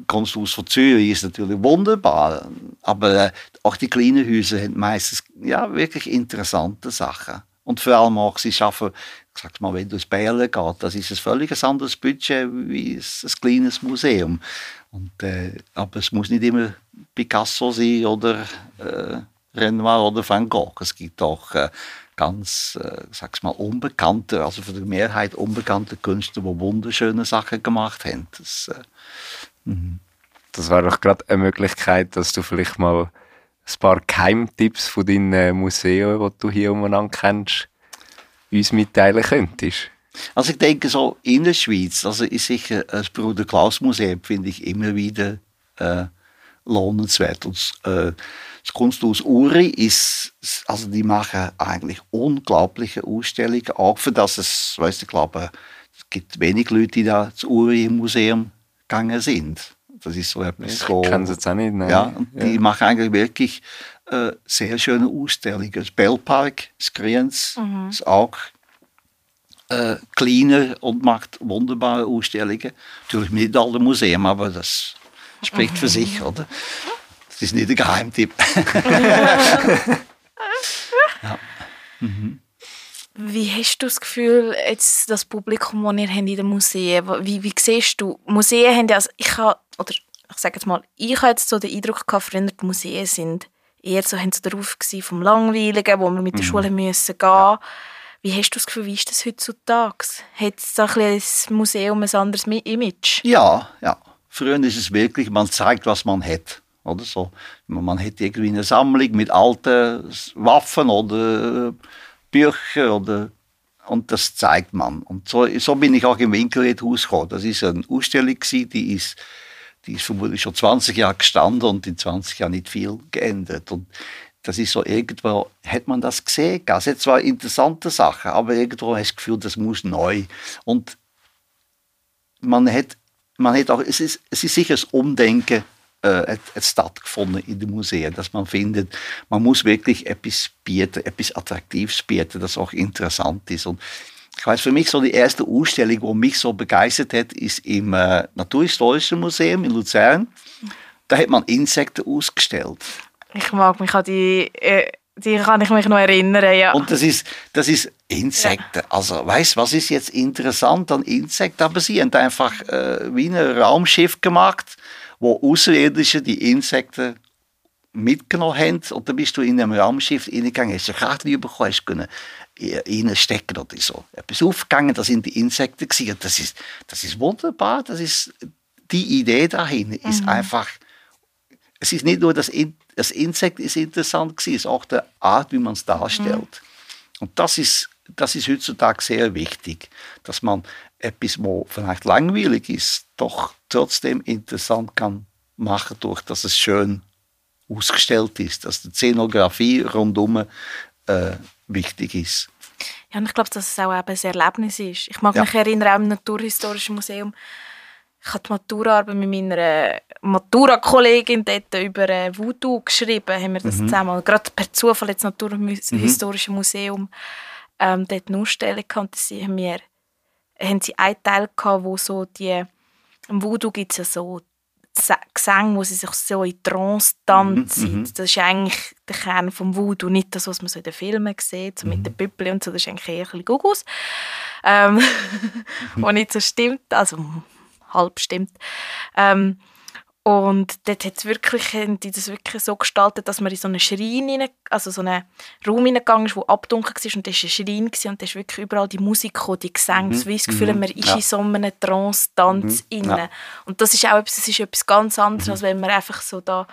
Kunsthaus von Zürich ist natürlich wunderbar. Aber äh, auch die kleinen Häuser haben meistens ja, wirklich interessante Sachen. Und vor allem auch, sie schaffen, ich sag's mal, wenn du ins Bayern geht, das ist ein völlig anderes Budget wie ein, kleines Museum. Und, äh, aber es muss nicht immer Picasso sein oder äh, Renoir oder Van Gogh. Es gibt auch äh, ganz, äh, sag's mal, unbekannte, also für die Mehrheit unbekannte Künstler, die wunderschöne Sachen gemacht haben. Das, äh, mhm. das wäre doch gerade eine Möglichkeit, dass du vielleicht mal ein paar Geheimtipps von deinen Museen, die du hier umeinander kennst, uns mitteilen könntest. Also ich denke so in der Schweiz, also ist sicher das Bruder Klaus Museum finde ich immer wieder äh, lohnenswert. Und, äh, das Kunsthaus Uri ist, also die machen eigentlich unglaubliche Ausstellungen, auch für das es, weißt du, ich glaube, es gibt wenig Leute, die da ins Uri im Museum gegangen sind. Das ist so etwas ich so. kann es jetzt auch nicht, nein. Ja, und ja. die machen eigentlich wirklich äh, sehr schöne Ausstellungen. Das Bellpark, das Kriens, mhm. ist auch äh, kleiner und macht wunderbare Ausstellungen. Natürlich nicht alle Museen, aber das spricht für sich, oder? Das ist nicht ein Geheimtipp. ja. mhm. Wie hast du das Gefühl, jetzt das Publikum, das ihr habt in den Museen, wie, wie siehst du, Museen haben also ich habe, oder ich sage jetzt mal, ich habe jetzt so den Eindruck gehabt, früher die Museen sind eher so, haben sie darauf vom Langweiligen, wo wir mit der mhm. Schule müssen gehen. Wie hast du das Gefühl, wie ist das heutzutage? Hat so ein das Museum ein anderes Image? Ja, ja. Früher ist es wirklich, man zeigt, was man hat. Oder so. Man hat irgendwie eine Sammlung mit alten Waffen oder Büchern oder und das zeigt man. Und so, so bin ich auch im Winkelredhaus gekommen. Das ist eine Ausstellung die ist, die ist vermutlich schon 20 Jahre gestanden und in 20 Jahren nicht viel geändert. Und das ist so irgendwo, hat man das gesehen? Das ist zwar interessante Sachen, aber irgendwo hast du das Gefühl, das muss neu. Und man hat man hat auch, es ist, es ist sicher das Umdenken äh, hat, stattgefunden in den Museen, dass man findet, man muss wirklich etwas bieten, etwas Attraktives bieten, das auch interessant ist. Und ich weiß, für mich so die erste Ausstellung, die mich so begeistert hat, ist im äh, Naturhistorischen Museum in Luzern. Da hat man Insekten ausgestellt. Ich mag mich an die äh die kann ich mich noch erinnern, ja. Und das ist, das ist Insekten. Ja. Also, weißt was ist jetzt interessant an Insekten? Aber sie haben einfach äh, wie ein Raumschiff gemacht, wo Außerirdische die Insekten mitgenommen haben. Und dann bist du in einem Raumschiff reingegangen, hast eine Karte bekommen, hast können reinstecken oder so. Etwas aufgegangen, das sind die Insekten gewesen. Das ist, das ist wunderbar. Das ist, die Idee dahin ist mhm. einfach, es ist nicht nur das In das Insekt ist interessant gewesen, ist auch die Art, wie man es darstellt. Mhm. Und das ist, das ist heutzutage sehr wichtig, dass man etwas, wo vielleicht langweilig ist, doch trotzdem interessant kann machen, durch dass es schön ausgestellt ist, dass die Szenografie rundum äh, wichtig ist. Ja, und ich glaube, dass es auch eben ein Erlebnis ist. Ich mag ja. mich erinnern, auch im Naturhistorischen Museum, ich habe die Maturaarbeit mit meiner Matura-Kollegin dort über äh, Voodoo geschrieben, haben wir das mhm. zusammen, gerade per Zufall jetzt Naturhistorische mhm. Museum ähm, dort eine Ausstellung gehabt, sie haben wir haben sie einen Teil gehabt, wo so die im Voodoo gibt es ja so Gesänge, wo sie sich so in Trance tanzen. Mhm, das ist eigentlich der Kern vom Voodoo, nicht das, was man so in den Filmen sieht, so mhm. mit den Püppeln und so, das ist eigentlich eher ein bisschen Gugus, ähm, wo nicht so stimmt, also halb stimmt. Ähm, und dort hat's wirklich, haben die das wirklich so gestaltet, dass man in so einen Schrein, rein, also so einen Raum hineingegangen ist, der abdunkel war und das war ein Schrein gewesen, und da ist wirklich überall die Musik gekommen, die Gesänge, mhm. so wie das Gefühl, mhm. man ist ja. in so einem Trance-Tanz mhm. Ja. Und das ist auch etwas, das ist etwas ganz anderes, mhm. als wenn man einfach so da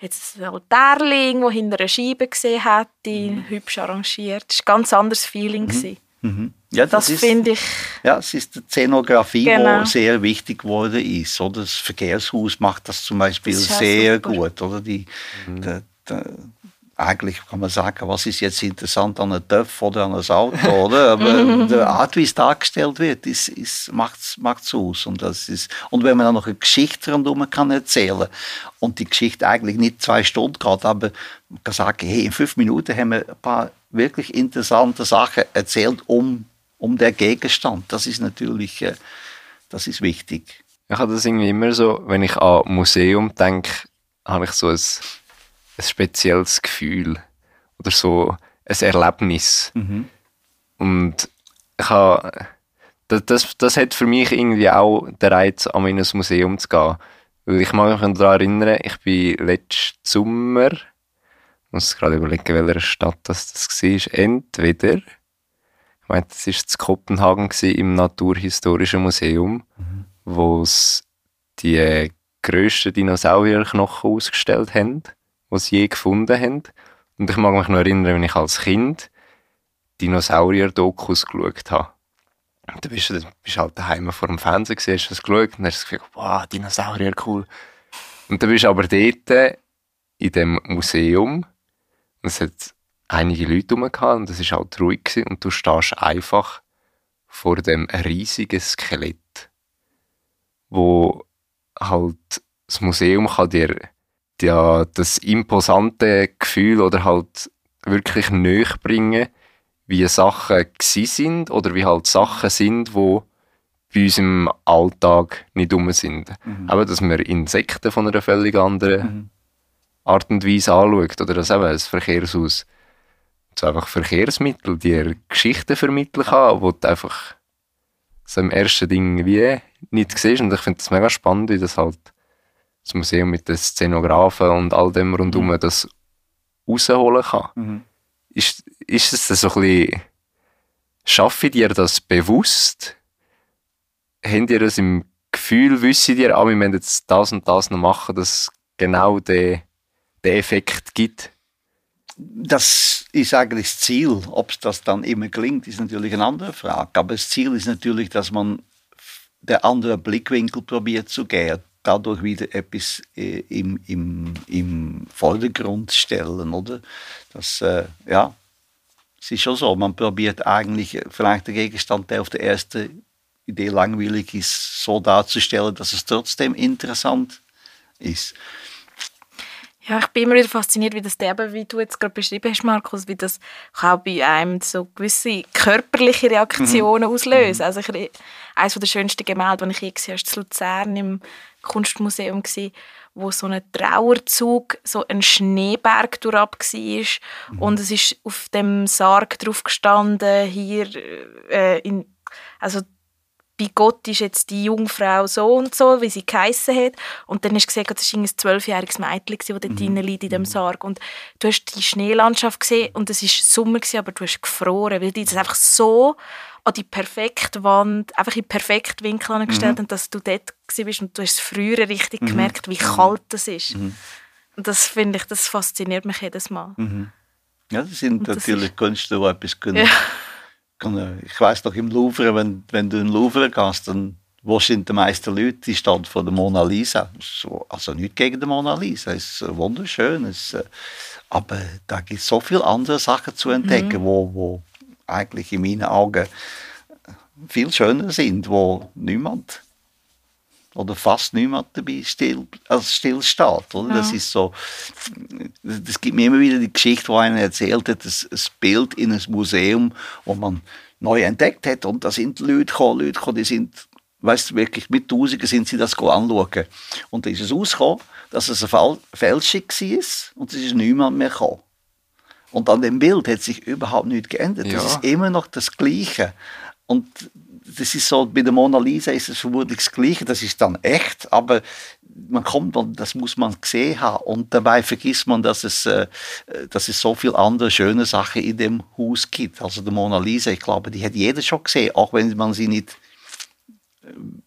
jetzt ein Altärling, das hinter einer Scheibe gesehen hätte, mhm. hübsch arrangiert. Das war ein ganz anderes Feeling. Mhm. Mhm. Ja, das, das ist- finde ich. Ja, es ist die Szenografie, Genau. wo sehr wichtig geworden ist. Oder das Verkehrshaus macht das zum Beispiel Das sehr super. gut. Oder die, der, der, eigentlich kann man sagen, was ist jetzt interessant an einem TÜV oder an einem Auto, oder? Aber die Art, wie es dargestellt wird, ist, ist, macht's, macht's aus. Und, das ist, und wenn man dann noch eine Geschichte rundherum kann erzählen und die Geschichte eigentlich nicht zwei Stunden geht, aber man kann sagen, hey, in fünf Minuten haben wir ein paar wirklich interessante Sachen erzählt um, um den Gegenstand. Das ist natürlich, äh, das ist wichtig. Ich habe das irgendwie immer so, wenn ich an Museum denke, habe ich so ein, ein spezielles Gefühl oder so ein Erlebnis. Und ich habe, das, das, das hat für mich irgendwie auch den Reiz, an ein Museum zu gehen. Weil ich mag mich daran erinnern, ich bin letzten Sommer, ich muss gerade überlegen, welcher Stadt das, das war, entweder, ich meine, das war in Kopenhagen gewesen, im Naturhistorischen Museum, wo es die grössten Dinosaurierknochen ausgestellt haben, die sie je gefunden haben. Und ich mag mich noch erinnern, wenn ich als Kind Dinosaurier-Dokus geschaut habe. Und dann bist du bist halt daheim vor dem Fernseher hast das geschaut und hast das Gefühl, wow, Dinosaurier, cool. Und dann bist du aber dort in dem Museum und es hat einige Leute rum und es war halt ruhig gewesen, und du stehst einfach vor dem riesigen Skelett, wo halt das Museum kann dir ja, das imposante Gefühl oder halt wirklich näher bringen, wie Sachen gsi sind oder wie halt Sachen sind, wo bei uns im Alltag nicht rum sind. Aber dass man Insekten von einer völlig anderen Art und Weise anschaut oder dass eben ein Verkehrshaus so einfach Verkehrsmittel dir Geschichten vermitteln kann, wo du einfach so im ersten Ding wie nicht siehst. Und ich finde das mega spannend, wie das halt das Museum mit den Szenografen und all dem rundum das rausholen kann. Ist, ist es so ein bisschen, schaffe dir das bewusst? Habt ihr das im Gefühl, wisst ihr, ah, wir müssen jetzt das und das noch machen, dass es genau den, den Effekt gibt? Das ist eigentlich das Ziel. Ob das dann immer gelingt, ist natürlich eine andere Frage. Aber das Ziel ist natürlich, dass man der andere Blickwinkel probiert zu gehen. Dadurch wieder etwas äh, im, im, im Vordergrund stellen, oder? Das, äh, ja, es ist schon so. Man probiert eigentlich äh, vielleicht den Gegenstand, der auf der ersten Idee langweilig ist, so darzustellen, dass es trotzdem interessant ist. Ja, ich bin immer wieder fasziniert, wie das eben, wie du jetzt gerade beschrieben hast, Markus, wie das auch bei einem so gewisse körperliche Reaktionen auslösen. Also ich, eines der schönsten Gemälde, die ich je gesehen habe, war in Luzern im Kunstmuseum, wo so ein Trauerzug, so ein Schneeberg durchab war. Und es ist auf dem Sarg drauf gestanden, hier äh, in, also bei Gott ist jetzt die Jungfrau so und so, wie sie geheissen hat. Und dann hast du gesehen, das war ein zwölfjähriges Mädchen, das dort drinnen liegt in dem Sarg. Und du hast die Schneelandschaft gesehen und es war Sommer, gewesen, aber du hast gefroren, weil die das einfach so an die perfekte Wand, einfach in perfekten Winkel angestellt und dass du dort bist und du hast es früher richtig gemerkt, wie kalt das ist. Und das finde ich, das fasziniert mich jedes Mal. Ja, das sind das natürlich Künstler, die etwas können. Ja. Können. Ich weiß doch im Louvre, wenn, wenn du in den Louvre gehst, dann wo sind die meisten Leute? Die stehen vor der Mona Lisa. So, also nicht gegen die Mona Lisa, es ist wunderschön. Es, äh, aber da gibt es so viele andere Sachen zu entdecken, wo, wo eigentlich in meinen Augen viel schöner sind, wo niemand oder fast niemand dabei still, also still steht. Oder? Das ist so, das gibt mir immer wieder die Geschichte, wo einer erzählt hat, das, das Bild in einem Museum, wo man neu entdeckt hat und da sind Leute gekommen, Leute gekommen, die sind, weißt du, wirklich mit Tausenden sind sie das anschauen. Und da ist es rausgekommen, dass es eine Fälschung war und es ist niemand mehr gekommen. Und an dem Bild hat sich überhaupt nichts geändert. Das Ja. ist immer noch das Gleiche. Und das ist so, bei der Mona Lisa ist es vermutlich das Gleiche, das ist dann echt, aber man kommt, das muss man gesehen haben. Und dabei vergisst man, dass es, äh, dass es so viele andere schöne Sachen in dem Haus gibt. Also die Mona Lisa, ich glaube, die hat jeder schon gesehen, auch wenn man sie nicht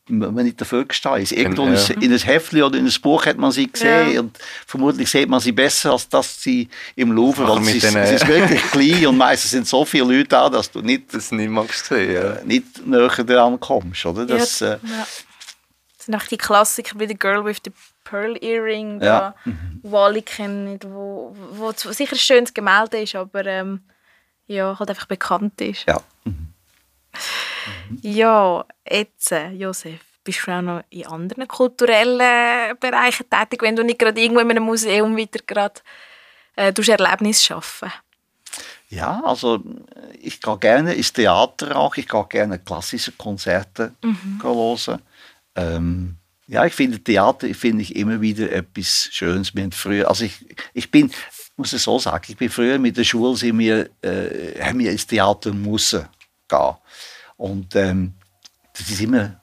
wenn man nicht dafür gestanden ist. Irgendwo Ja. in, in einem Heftchen oder in einem Buch hat man sie gesehen Ja. und vermutlich sieht man sie besser, als dass sie im Louvre, Ach, weil sie, ist- den, sie ist wirklich klein und meistens sind so viele Leute da, dass du nicht, Das niemand gesehen, ja. äh, nicht näher dran kommst. Oder? Das, ja, äh, ja. Das sind auch die Klassiker wie The Girl with the Pearl Earring, Ja. da, wo alle kennen, wo, wo sicher ein schönes Gemälde ist, aber ähm, ja, halt einfach bekannt ist. ja. Ja, jetzt, äh, Josef, bist du auch noch in anderen kulturellen Bereichen tätig, wenn du nicht gerade irgendwo in einem Museum wieder gerade äh, tust Erlebnis schaffen? Ja, also ich gehe gerne ins Theater auch, ich gehe gerne klassische Konzerte hören. Ähm, ja, ich finde Theater finde ich immer wieder etwas Schönes. Haben früher, also ich, ich bin, muss es so sagen, ich bin früher mit der Schule sind wir, äh, haben wir ins Theater müssen gehen. Und ähm, das ist immer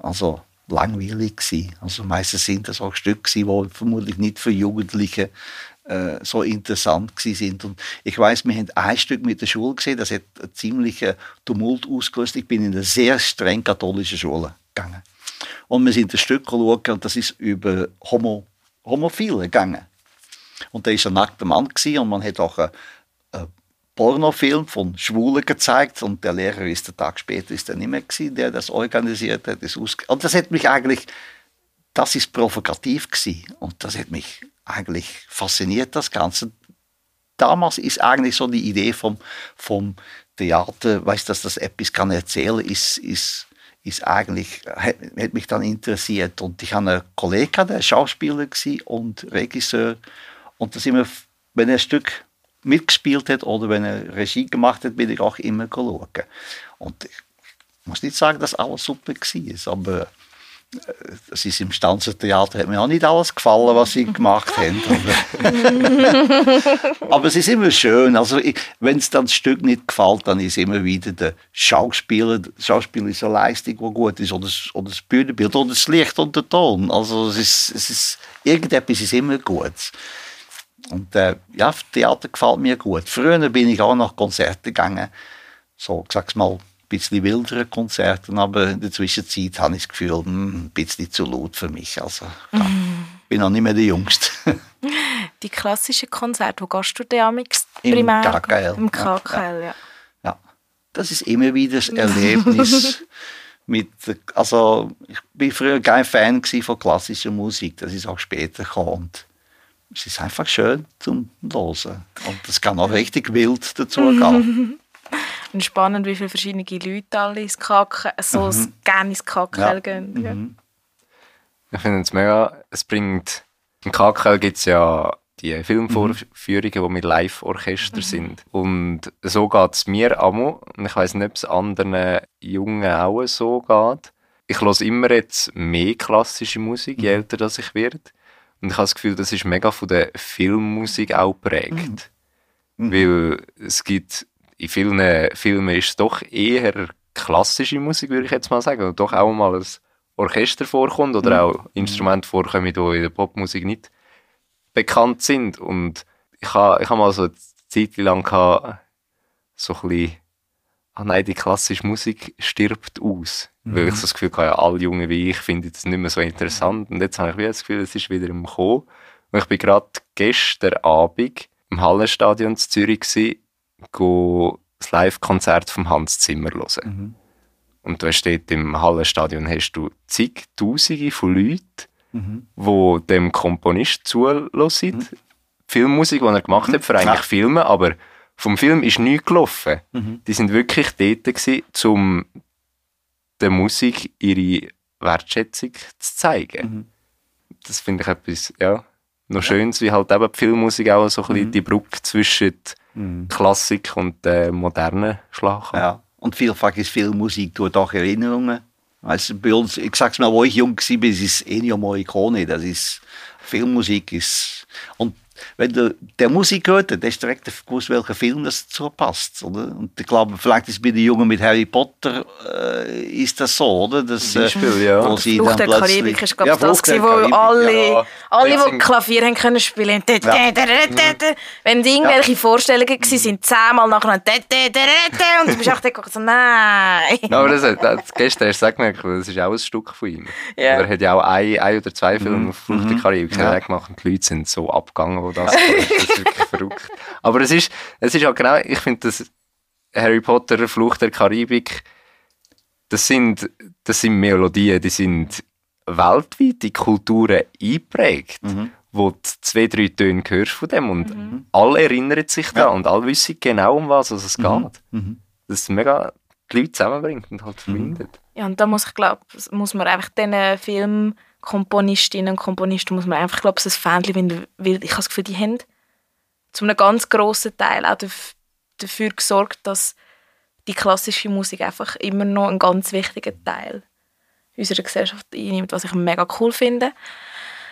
also langweilig gewesen. Also meistens sind das auch Stücke die vermutlich nicht für Jugendliche äh, so interessant sind. Und ich weiß, wir haben ein Stück mit der Schule gesehen, das hat einen ziemlichen Tumult ausgelöst. Ich bin in eine sehr streng katholische Schule gegangen. Und wir sind ein Stück geschaut und das ist über Homo, Homophile gegangen. Und da ist ein nackter Mann gewesen, und man hat auch einen Pornofilm von Schwulen gezeigt und der Lehrer ist der Tag später ist er nicht mehr gewesen, der das organisiert hat. Das und das hat mich eigentlich, das ist provokativ gewesen und das hat mich eigentlich fasziniert, das Ganze. Damals ist eigentlich so die Idee vom, vom Theater, weißt, dass das etwas kann erzählen, ist, ist, ist eigentlich, hat, hat mich dann interessiert. Und ich hatte einen Kollegen, der war Schauspieler gewesen und Regisseur. Und das immer, wenn er ein Stück mitgespielt hat oder wenn er Regie gemacht hat, bin ich auch immer schauen. Und ich muss nicht sagen, dass alles super war, aber äh, das ist im Stanzer Theater hat mir auch nicht alles gefallen, was sie gemacht haben. Aber, aber es ist immer schön. Also wenn es dann das Stück nicht gefällt, dann ist immer wieder der Schauspieler, der Schauspieler ist eine Leistung, die gut ist, oder das, oder das Bühnenbild, oder das Licht und der Ton. Also es ist, es ist irgendetwas ist immer gut. Und äh, ja, Theater gefällt mir gut. Früher bin ich auch nach Konzerten gegangen, so, ich sag's mal, ein bisschen wildere Konzerte, aber in der Zwischenzeit habe ich das Gefühl, hm, ein bisschen zu laut für mich. Also, ja, bin auch nicht mehr der Jüngste. Die klassischen Konzerte, wo gehst du denn amix Im primär? KKL, Im ja, KKL, ja. ja, das ist immer wieder das Erlebnis. mit, also, ich bin früher kein Fan von klassischer Musik, das ist auch später gekommen. Und es ist einfach schön zum Hören. Und es kann auch richtig wild dazu gehen. Und spannend, wie viele verschiedene Leute alle ins KKL, so gerne ins KKL Ja. gehen. Ja. Ich finde es mega, es bringt, im KKL gibt es ja die Filmvorführungen, die mit Live-Orchester sind. Und so geht es mir auch. Und ich weiß nicht, ob es anderen Jungen auch so geht. Ich höre immer jetzt mehr klassische Musik, je älter das ich werde. Und ich habe das Gefühl, das ist mega von der Filmmusik auch geprägt. Weil es gibt, in vielen Filmen ist es doch eher klassische Musik, würde ich jetzt mal sagen. Und doch auch mal ein Orchester vorkommt oder auch Instrumente vorkommen, die in der Popmusik nicht bekannt sind. Und ich habe ich ha mal so eine Zeit lang gehabt, so ein bisschen, ah nein, die klassische Musik stirbt aus. Weil ich so das Gefühl hatte, ja, alle Jungen wie ich finden das nicht mehr so interessant. Und jetzt habe ich wieder das Gefühl, es ist wieder im Kommen. Und ich bin gerade gestern Abend im Hallenstadion in Zürich gewesen, go das Live-Konzert vom Hans Zimmer hören. Und du hast dort im Hallenstadion hast du zigtausende von Leuten, die dem Komponist zuhören. Filmmusik, die er gemacht hat, für eigentlich Ja. Filme, aber vom Film ist nichts gelaufen. Die sind wirklich dort gewesen, um der Musik ihre Wertschätzung zu zeigen. Das finde ich etwas, ja, noch Schönes, wie halt eben die Filmmusik auch so ein bisschen die Brücke zwischen Klassik und äh, modernen Schlagen. Ja. Und vielfach ist Filmmusik tut auch Erinnerungen. Also bei uns, ich sag's mal, wo ich jung war, ist es Ennio Morricone. Das ist, Filmmusik ist, und wenn du der Musik hört, dann hast du direkt gewusst, welcher Film das dazu passt. Oder? Und ich glaube, vielleicht ist bei den Jungen mit Harry Potter äh, ist das so, oder? Das, Zum Beispiel, ja. Wo sie Fluch dann der Karibik ist, glaube Ja, das, gewesen, wo Karibik, alle, ja. alle, die Klavier haben können spielen. Dä- dä- Wenn irgendwelche Vorstellungen gewesen sind, zehnmal nachher und du bist auch gedacht, so, nein. Ja, aber das, das, gestern hast du es gemerkt, das ist auch ein Stück von ihm. Ja. Er hat ja auch ein, ein oder zwei Filme auf Flucht der Karibik Ja. ja. gemacht und die Leute sind so abgegangen, wo das ist wirklich verrückt. Aber es ist, es ist auch genau, ich finde, dass Harry Potter, Flucht der Karibik, das sind, das sind Melodien, die sind weltweit in Kulturen eingeprägt, wo du zwei, drei Töne hörst von dem und alle erinnern sich daran und alle wissen genau, um was es geht. Das ist mega die Leute zusammenbringt und halt verbindet. Ja, und da muss ich glaube, muss man einfach diesen Filmkomponistinnen und Komponisten muss man einfach glaube ich ein finden, weil ich habe das Gefühl, die haben zu einem ganz grossen Teil auch daf- dafür gesorgt, dass die klassische Musik einfach immer noch einen ganz wichtigen Teil unserer Gesellschaft einnimmt, was ich mega cool finde.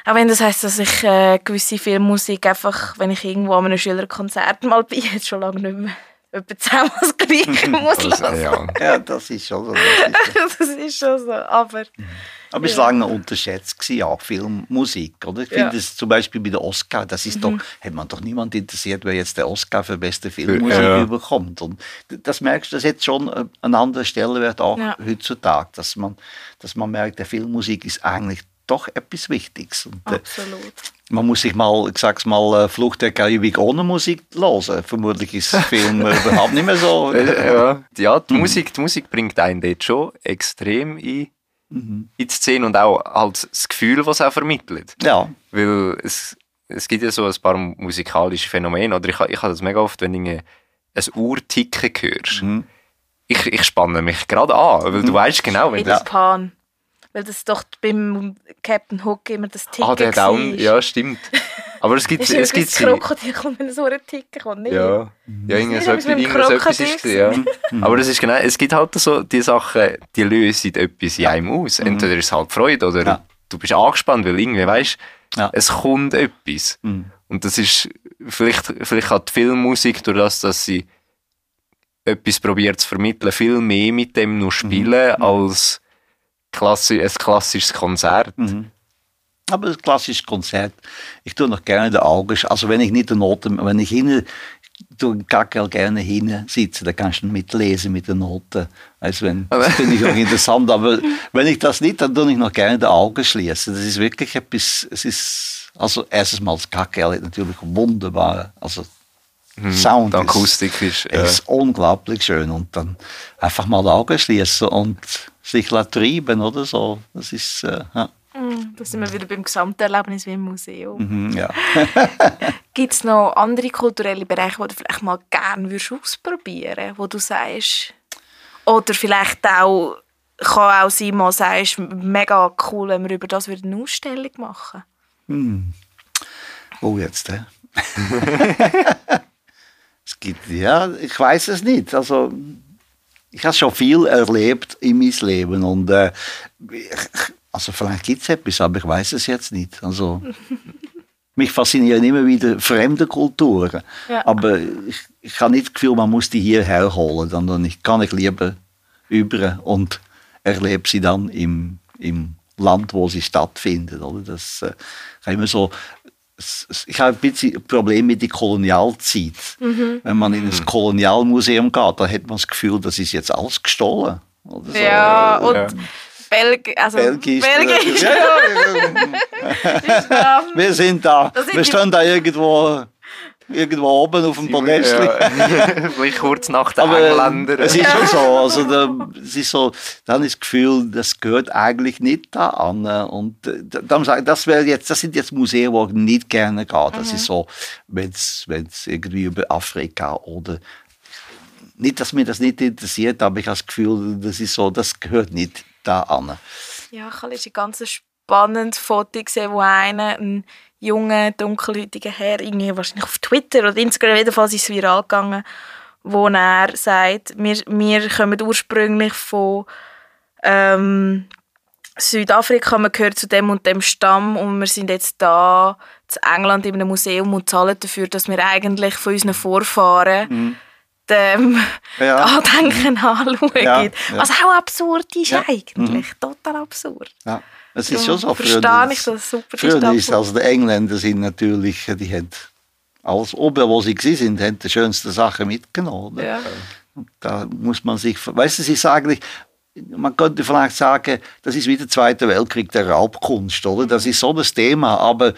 Auch wenn das heißt, dass ich äh, gewisse Filmmusik einfach, wenn ich irgendwo an einem Schülerkonzert mal bin, jetzt schon lange nicht mehr, etwa zehnmal das Gleiche muss Also, hören. ja. Ja, das ist schon so. Das ist so. das ist schon so. Aber Aber es Ja. war lange unterschätzt gewesen, auch Filmmusik, oder? Ich Ja. finde es zum Beispiel bei der Oscar, das ist doch, hat man doch niemand interessiert, wer jetzt der Oscar für beste Filmmusik Ja. bekommt. Und das merkst du, das hat schon äh, einen anderen Stellenwert auch Ja. heutzutage, dass man, dass man merkt, der Filmmusik ist eigentlich doch etwas Wichtiges. Und, äh, absolut. man muss sich mal, ich sag's mal, äh, Flucht der Karibik ohne Musik hören. Vermutlich ist der Film überhaupt nicht mehr so. Ja, ja die, Musik, die Musik bringt einen dort schon extrem in, in die Szene und auch halt das Gefühl, was es auch vermittelt. Ja. Weil es, es gibt ja so ein paar musikalische Phänomene. Oder ich, ich habe das mega oft, wenn du ein Uhrticken hörst. Ich, ich spanne mich gerade an, weil du weißt genau, wenn das... Pan. Weil das doch beim Captain Hook immer das Ticket Ah, der war. Ja, stimmt. Aber es gibt... Es gibt das Krokodil kommt, wenn so ein Ticket kommt, nicht? Ja, ja Das ist mit dem irgendwas etwas ist ja. Aber es ist genau, es gibt halt so die Sachen, die lösen etwas in einem aus. Entweder ist es halt Freude oder Ja. du bist angespannt, weil irgendwie weißt, Ja. es kommt etwas. Und das ist vielleicht, vielleicht hat die Filmmusik durch das, dass sie etwas probiert zu vermitteln, viel mehr mit dem nur spielen als klassi ein klassisches Konzert. Aber das klassische Konzert, ich tue noch gerne die Augen, also wenn ich nicht die Noten, wenn ich hin, tue Kackel gerne hin sitzen, da kannst du mitlesen mit den Noten. Also wenn, das finde ich auch interessant, aber wenn ich das nicht, dann tue ich noch gerne die Augen schließen. Das ist wirklich etwas, es ist, also erstens mal das Kackel hat natürlich wunderbar, also Sound Die ist- Akustik ist... Äh, es ist unglaublich schön und dann einfach mal die Augen schließen und sich treiben oder so. Das ist, äh, ja. Mm, Da sind wir wieder beim Gesamterlebnis wie im Museum. Mhm, ja. Gibt es noch andere kulturelle Bereiche, die du vielleicht mal gerne würdest ausprobieren wo du sagst, oder vielleicht auch, kann auch sein, mal sagst, mega cool, wenn wir über das wieder eine Ausstellung machen. Oh, jetzt, hä? es gibt, ja, ich weiß es nicht. Also, ich habe schon viel erlebt in meinem Leben und äh, ich, also vielleicht gibt es etwas, aber ich weiß es jetzt nicht. Also, mich faszinieren immer wieder fremde Kulturen, Ja. aber ich, ich habe nicht das Gefühl, man muss die hierher holen, sondern ich kann ich lieber über und erlebe sie dann im, im Land, wo sie stattfinden. Oder? Das äh, ich habe immer so ich habe ein bisschen ein Problem mit der Kolonialzeit. Wenn man in ein Kolonialmuseum geht, dann hat man das Gefühl, das ist jetzt alles gestohlen. Oder so. Ja, und Ja. Belgien, also Belgisch. Belgien ist Ja, ja, ja. ähm, Wir sind da. Sind wir stehen da irgendwo, irgendwo oben auf dem Podest. Ja. Vielleicht kurz nach den Aber Engländern. es ist schon so. Also da, es ist so, dann ist das Gefühl, das gehört eigentlich nicht da an. Und äh, dann sage ich, das wäre jetzt, das sind jetzt Museen, wo ich nicht gerne gehe. Das ist so, wenn es irgendwie über Afrika oder nicht, dass mir das nicht interessiert, aber ich habe das Gefühl, das ist so, das gehört nicht da an. Ja, ich habe ein ganz spannendes Foto gesehen, wo einer, ein junger, dunkelhäutiger Herr, irgendwie wahrscheinlich auf Twitter oder Instagram, jedenfalls ist es viral gegangen, wo er sagt, wir, wir kommen ursprünglich von, ähm, Südafrika, man gehört zu dem und dem Stamm und wir sind jetzt da zu England in einem Museum und zahlen dafür, dass wir eigentlich von unseren Vorfahren Mhm. Dem Ja. Andenken anschauen. Ja, ja. Was auch absurd ist Ja. Mhm. eigentlich. Total absurd. Ja. Es ist schon so. verstehe Früher, ich, dass es super ist, früher ist also die Engländer sind natürlich, die haben alles oben, wo sie sind, haben die schönsten Sachen mitgenommen. Ja. Da muss man sich, weißt du, es ist eigentlich, man könnte vielleicht sagen, das ist wie der Zweite Weltkrieg der Raubkunst, oder? Das ist so das Thema, aber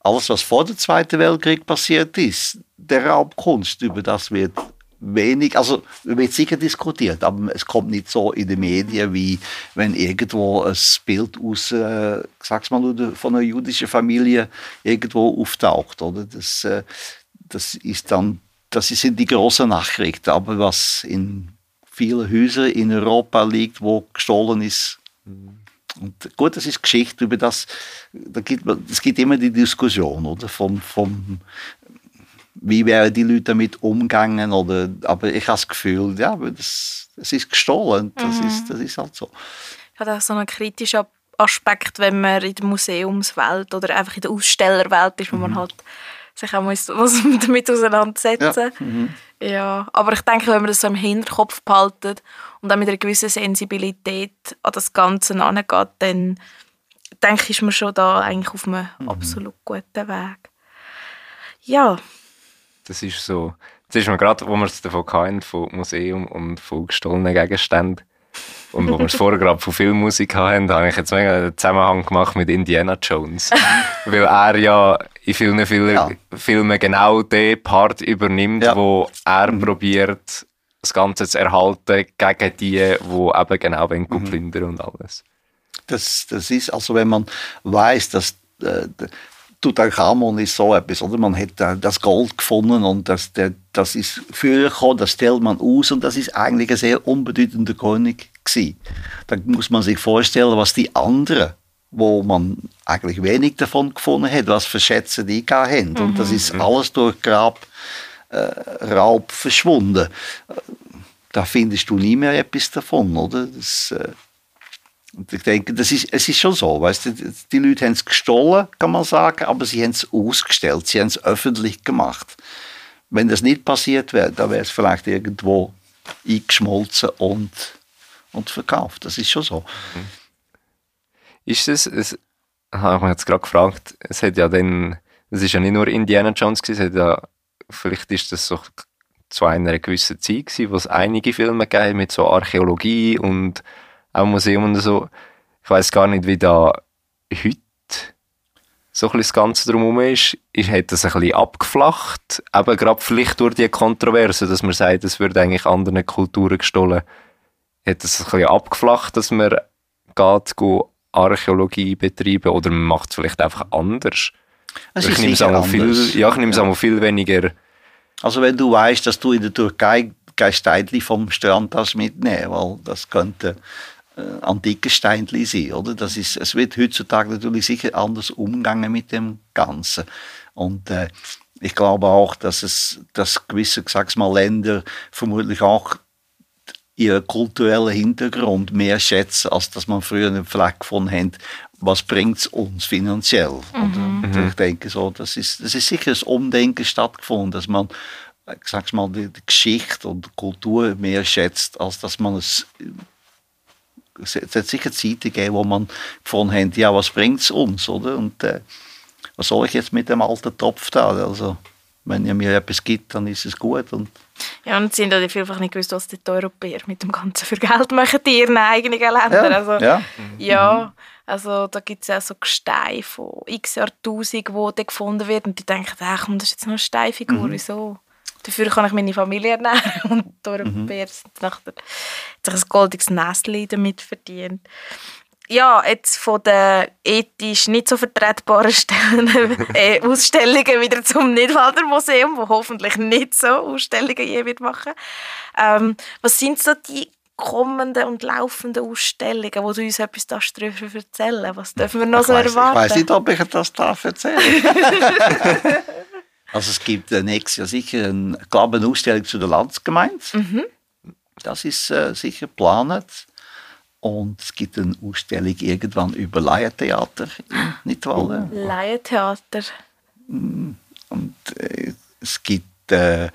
alles, was vor dem Zweiten Weltkrieg passiert ist, der Raubkunst, über das wird wenig, also wird sicher diskutiert, aber es kommt nicht so in den Medien, wie wenn irgendwo ein Bild aus, äh, sag's mal, von einer jüdischen Familie irgendwo auftaucht, oder? Das, äh, das ist dann, das sind die großen Nachrichten, aber was in vielen Häusern in Europa liegt, wo gestohlen ist, und gut, das ist Geschichte über das, da gibt, es gibt immer die Diskussion, oder? Vom, vom, wie wären die Leute damit umgegangen, oder? Aber ich habe das Gefühl, ja, das, es ist gestohlen, das, ist, das ist halt so. hat auch so einen kritischen Aspekt, wenn man in der Museumswelt oder einfach in der Ausstellerwelt ist, wo Mhm. man halt sich auch muss damit auseinandersetzen mhm. ja. aber ich denke, wenn man das so im Hinterkopf behaltet und dann mit einer gewissen Sensibilität an das Ganze angeht, dann denke ich, ist man schon da eigentlich auf einem Mhm. absolut guten Weg. Ja, Das ist so. Jetzt ist mir gerade, wo wir es davon hatten, von Museum und von gestohlenen Gegenständen und wo wir es vorher gerade von Filmmusik hatten, habe ich jetzt mega einen Zusammenhang gemacht mit Indiana Jones. Weil er ja in vielen, vielen Ja. Filmen genau den Part übernimmt, Ja. wo er probiert, das Ganze zu erhalten gegen die, die eben genau wollen Mhm. plündern und alles. Das, das ist, also wenn man weiß, dass äh, der Tutankhamon ist so etwas, oder? Man hat äh, das Gold gefunden und das, der, das ist früher gekommen, das stellt man aus und das ist eigentlich ein sehr unbedeutender König gewesen. Dann muss man sich vorstellen, was die anderen, wo man eigentlich wenig davon gefunden hat, was für Schätze die gehabt haben. Und das ist alles durch Grab, äh, Raub verschwunden. Äh, Da findest du nie mehr etwas davon, oder? Das, äh, und ich denke, das ist, es ist schon so, weißt du, die Leute haben es gestohlen, kann man sagen, aber sie haben es ausgestellt, sie haben es öffentlich gemacht. Wenn das nicht passiert wäre, dann wäre es vielleicht irgendwo eingeschmolzen und, und verkauft. Das ist schon so. Ist es, es habe ich mich jetzt gerade gefragt, es hat ja dann, es ist ja nicht nur Indiana Jones gewesen, es hat ja, vielleicht ist das so zu einer gewissen Zeit gewesen, wo es einige Filme gegeben mit so Archäologie und auch Museum und so. Ich weiß gar nicht, wie da heute so ein bisschen das Ganze drumherum ist. ist. Hat das ein bisschen abgeflacht, eben gerade vielleicht durch die Kontroverse, dass man sagt, es würde eigentlich anderen Kulturen gestohlen. Hat das ein bisschen abgeflacht, dass man geht, go Archäologie betreiben oder man macht es vielleicht einfach anders? Es ich nehme es einmal viel, ja, ich nehme es einmal viel weniger. Also wenn du weißt, dass du in der Türkei kein Steinli vom Strand hast mitnehmen, weil das könnte antike Steinli sein, oder? Das ist, es wird heutzutage natürlich sicher anders umgegangen mit dem Ganzen. Und äh, ich glaube auch, dass es, dass gewisse, sag's mal, Länder vermutlich auch ihren kulturellen Hintergrund mehr schätzen, als dass man früher einen Fleck von hat, was bringt es uns finanziell. Oder? Und Ich denke so, das ist, das ist sicher ein Umdenken stattgefunden, dass man, äh, ich sag's mal, die, die Geschichte und die Kultur mehr schätzt, als dass man es es hat sicher Zeiten gegeben, wo man gefunden hat, ja, was bringt es uns, oder? Und äh, was soll ich jetzt mit dem alten Topf da? Also, wenn ihr mir etwas gibt, dann ist es gut. Und Ja, und sie haben ja vielfach nicht gewusst, was die Europäer mit dem Ganzen für Geld machen in ihren eigenen Ländern. also, ja. Ja, also da gibt es ja so Gesteine von x Jahrtausenden, die da gefunden werden. Und die denken, ach, komm, das ist jetzt noch eine Steinfigur, Mhm. wieso? Dafür kann ich meine Familie ernähren. Und Europäer Mhm. hat sich ein goldiges Nestchen damit verdient. Ja, jetzt von den ethisch nicht so vertretbaren Stellen, äh, Ausstellungen wieder zum Nidwalder Museum, wo hoffentlich nicht so Ausstellungen je wird machen. Ähm, was sind so die kommenden und laufenden Ausstellungen, wo du uns etwas darüber erzählen Was dürfen wir noch Ich so ich erwarten? weiß nicht, ob ich das darf erzählen Also es gibt äh, nächstes Jahr sicher eine Ausstellung zu der Landsgemeinde. Das ist äh, sicher geplant. Und es gibt eine Ausstellung irgendwann über Laientheater in Nidwalden. Laientheater. Und äh, es gibt äh,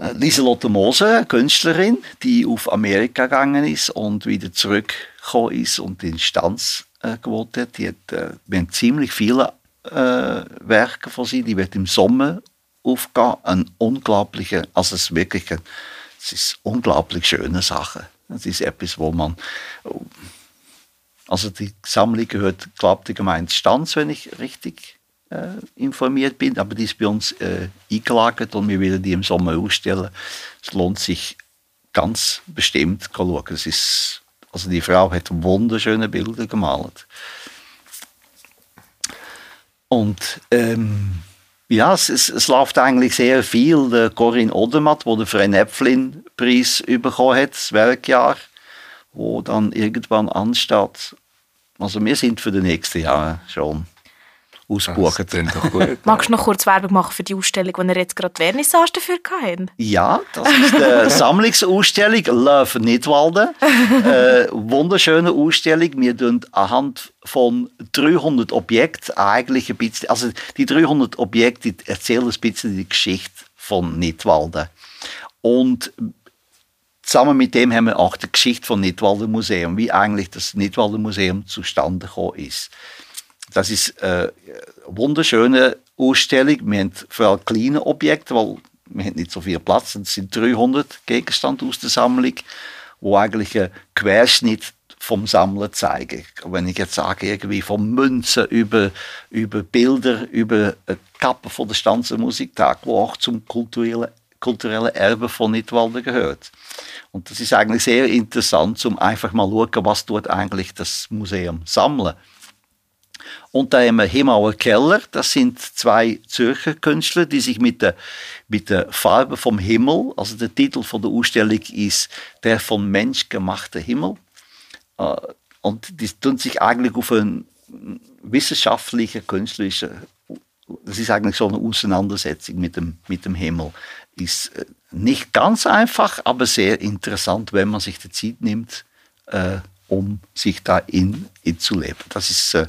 äh, Lieselotte eine Künstlerin, die auf Amerika gegangen ist und wieder zurückgekommen ist und in Stanz äh, gewohnt hat. Die hat äh, wir haben ziemlich viele äh, Werke von sie, die wird im Sommer aufgehen. Ein unglaublicher, also es ist wirklich ein, es ist unglaublich schöne Sache. Es ist etwas, wo man also die Sammlung gehört, glaube ich, Gemeinde Stanz, wenn ich richtig äh, informiert bin, aber die ist bei uns äh, eingelagert und wir werden die im Sommer ausstellen. Es lohnt sich ganz bestimmt schauen. Es ist, also die Frau hat wunderschöne Bilder gemalt. Und ähm, ja, es, es, es, läuft eigentlich sehr viel. Der Corinne Odermatt, wo der Fred Näpflin-Preis bekommen hat, das Werkjahr, wo dann irgendwann ansteht. Also wir sind für die nächsten Jahre schon ausgebucht. Magst du noch kurz Werbung machen für die Ausstellung, die ihr jetzt gerade Vernissage dafür hatten? Ja, das ist die Sammlungsausstellung Love Nidwalden. äh, wunderschöne Ausstellung. Wir tun anhand von 300 Objekten eigentlich ein bisschen, also die 300 Objekte erzählen ein bisschen die Geschichte von Nidwalden. Und Zusammen mit dem haben wir auch die Geschichte von Nidwalden Museum, wie eigentlich das Nidwalden Museum zustande gekommen ist. Das ist eine wunderschöne Ausstellung. Wir haben vor allem kleine Objekte, weil wir haben nicht so viel Platz. Es sind 300 Gegenstände aus der Sammlung, wo eigentlich ein Querschnitt vom Sammler zeigen. Wenn ich jetzt sage, irgendwie von Münzen über, über Bilder, über Kappen von der Stanzer wo auch zum kulturellen, kulturellen Erbe von Nidwalden gehört. Und das ist eigentlich sehr interessant, um einfach mal zu schauen, was dort eigentlich das Museum sammelt. Und da haben wir Himauer Keller, das sind zwei Zürcher Künstler, die sich mit der, mit der Farbe vom Himmel, also der Titel von der Ausstellung ist Der von Mensch gemachte Himmel. Äh, und die tun sich eigentlich auf einen wissenschaftlichen, künstlerischen, das ist eigentlich so eine Auseinandersetzung mit dem, mit dem Himmel. Ist äh, nicht ganz einfach, aber sehr interessant, wenn man sich die Zeit nimmt, äh, um sich da in, in zu leben. Das ist äh,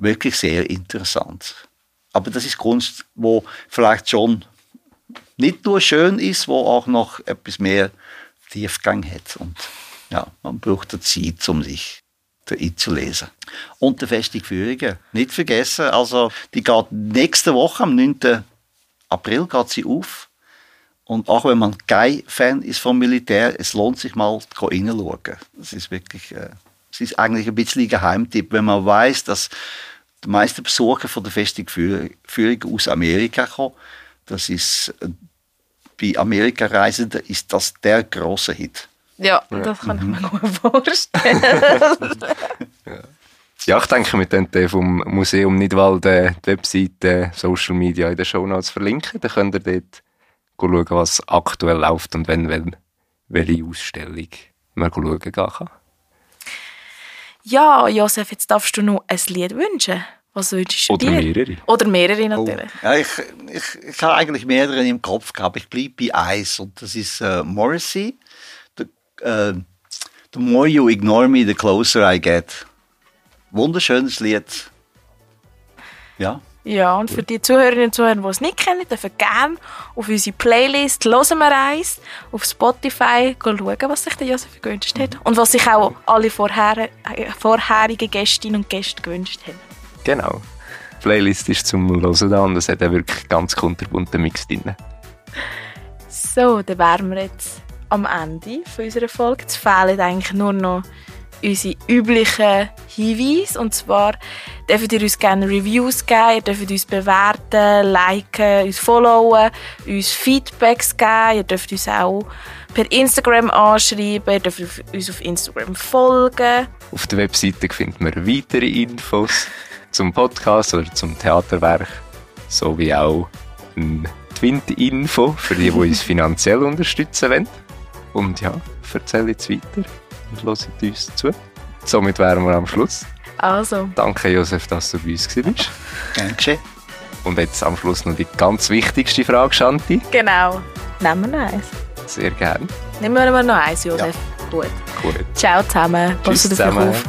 wirklich sehr interessant. Aber das ist Kunst, wo vielleicht schon nicht nur schön ist, wo auch noch etwas mehr Tiefgang hat. Und ja, man braucht die Zeit, um sich einzulesen. Und die Festung Führungen. Nicht vergessen, also die geht nächste Woche, am 9. April, geht sie auf. Und auch wenn man kein Fan ist vom Militär, es lohnt sich mal reinschauen. Es ist wirklich, äh, es ist eigentlich ein bisschen ein Geheimtipp, wenn man weiß, dass die meisten Besucher von der Festung Führung aus Amerika kommen. Das ist, äh, bei Amerika-Reisenden ist das der große Hit. Ja, ja, das kann ich mir mhm. gut vorstellen. ja. ja. ich denke, wir können vom Museum Nidwalden die Webseite, Social Media in den Show Notes verlinken. Dann könnt ihr dort schauen, was aktuell läuft und wenn, wenn welche Ausstellung man schauen kann. Ja, Josef, jetzt darfst du noch ein Lied wünschen. Was wünschst du Oder dir? mehrere. Oder mehrere natürlich. Oh. Ja, ich, ich, ich habe eigentlich mehrere im Kopf gehabt. Ich bleibe bei eins und das ist äh, Morrissey. The, äh, the more you ignore me, the closer I get. Wunderschönes Lied. Ja. Ja, und für die Zuhörerinnen und Zuhörer, die es nicht kennen, dürfen gerne auf unsere Playlist «Hören wir eins» auf Spotify schauen, was sich der Josef gewünscht hat. Und was sich auch alle vorher, äh, vorherigen Gästinnen und Gäste gewünscht haben. Genau. Die Playlist ist zum Hören da und es hat auch wirklich ganz kunterbunten Mix drin. So, dann wären wir jetzt am Ende unserer Folge. Es fehlen eigentlich nur noch unsere üblichen Hinweise. Und zwar dürft ihr uns gerne Reviews geben, ihr dürft uns bewerten, liken, uns followen, uns Feedbacks geben. Ihr dürft uns auch per Instagram anschreiben, ihr dürft uns auf Instagram folgen. Auf der Webseite findet man weitere Infos zum Podcast oder zum Theaterwerk, sowie auch ein Twint-Info für die, die uns finanziell unterstützen wollen. Und ja, erzähle jetzt weiter und hört uns zu. Somit wären wir am Schluss. Also. Danke, Josef, dass du bei uns warst. Geschehen. Und jetzt am Schluss noch die ganz wichtigste Frage, Shanti. Genau. Nehmen wir noch eins. Sehr gern. Nehmen wir noch eins, Josef. Ja. Gut. Gut. Ciao zusammen. Tschüss Passt auf auf.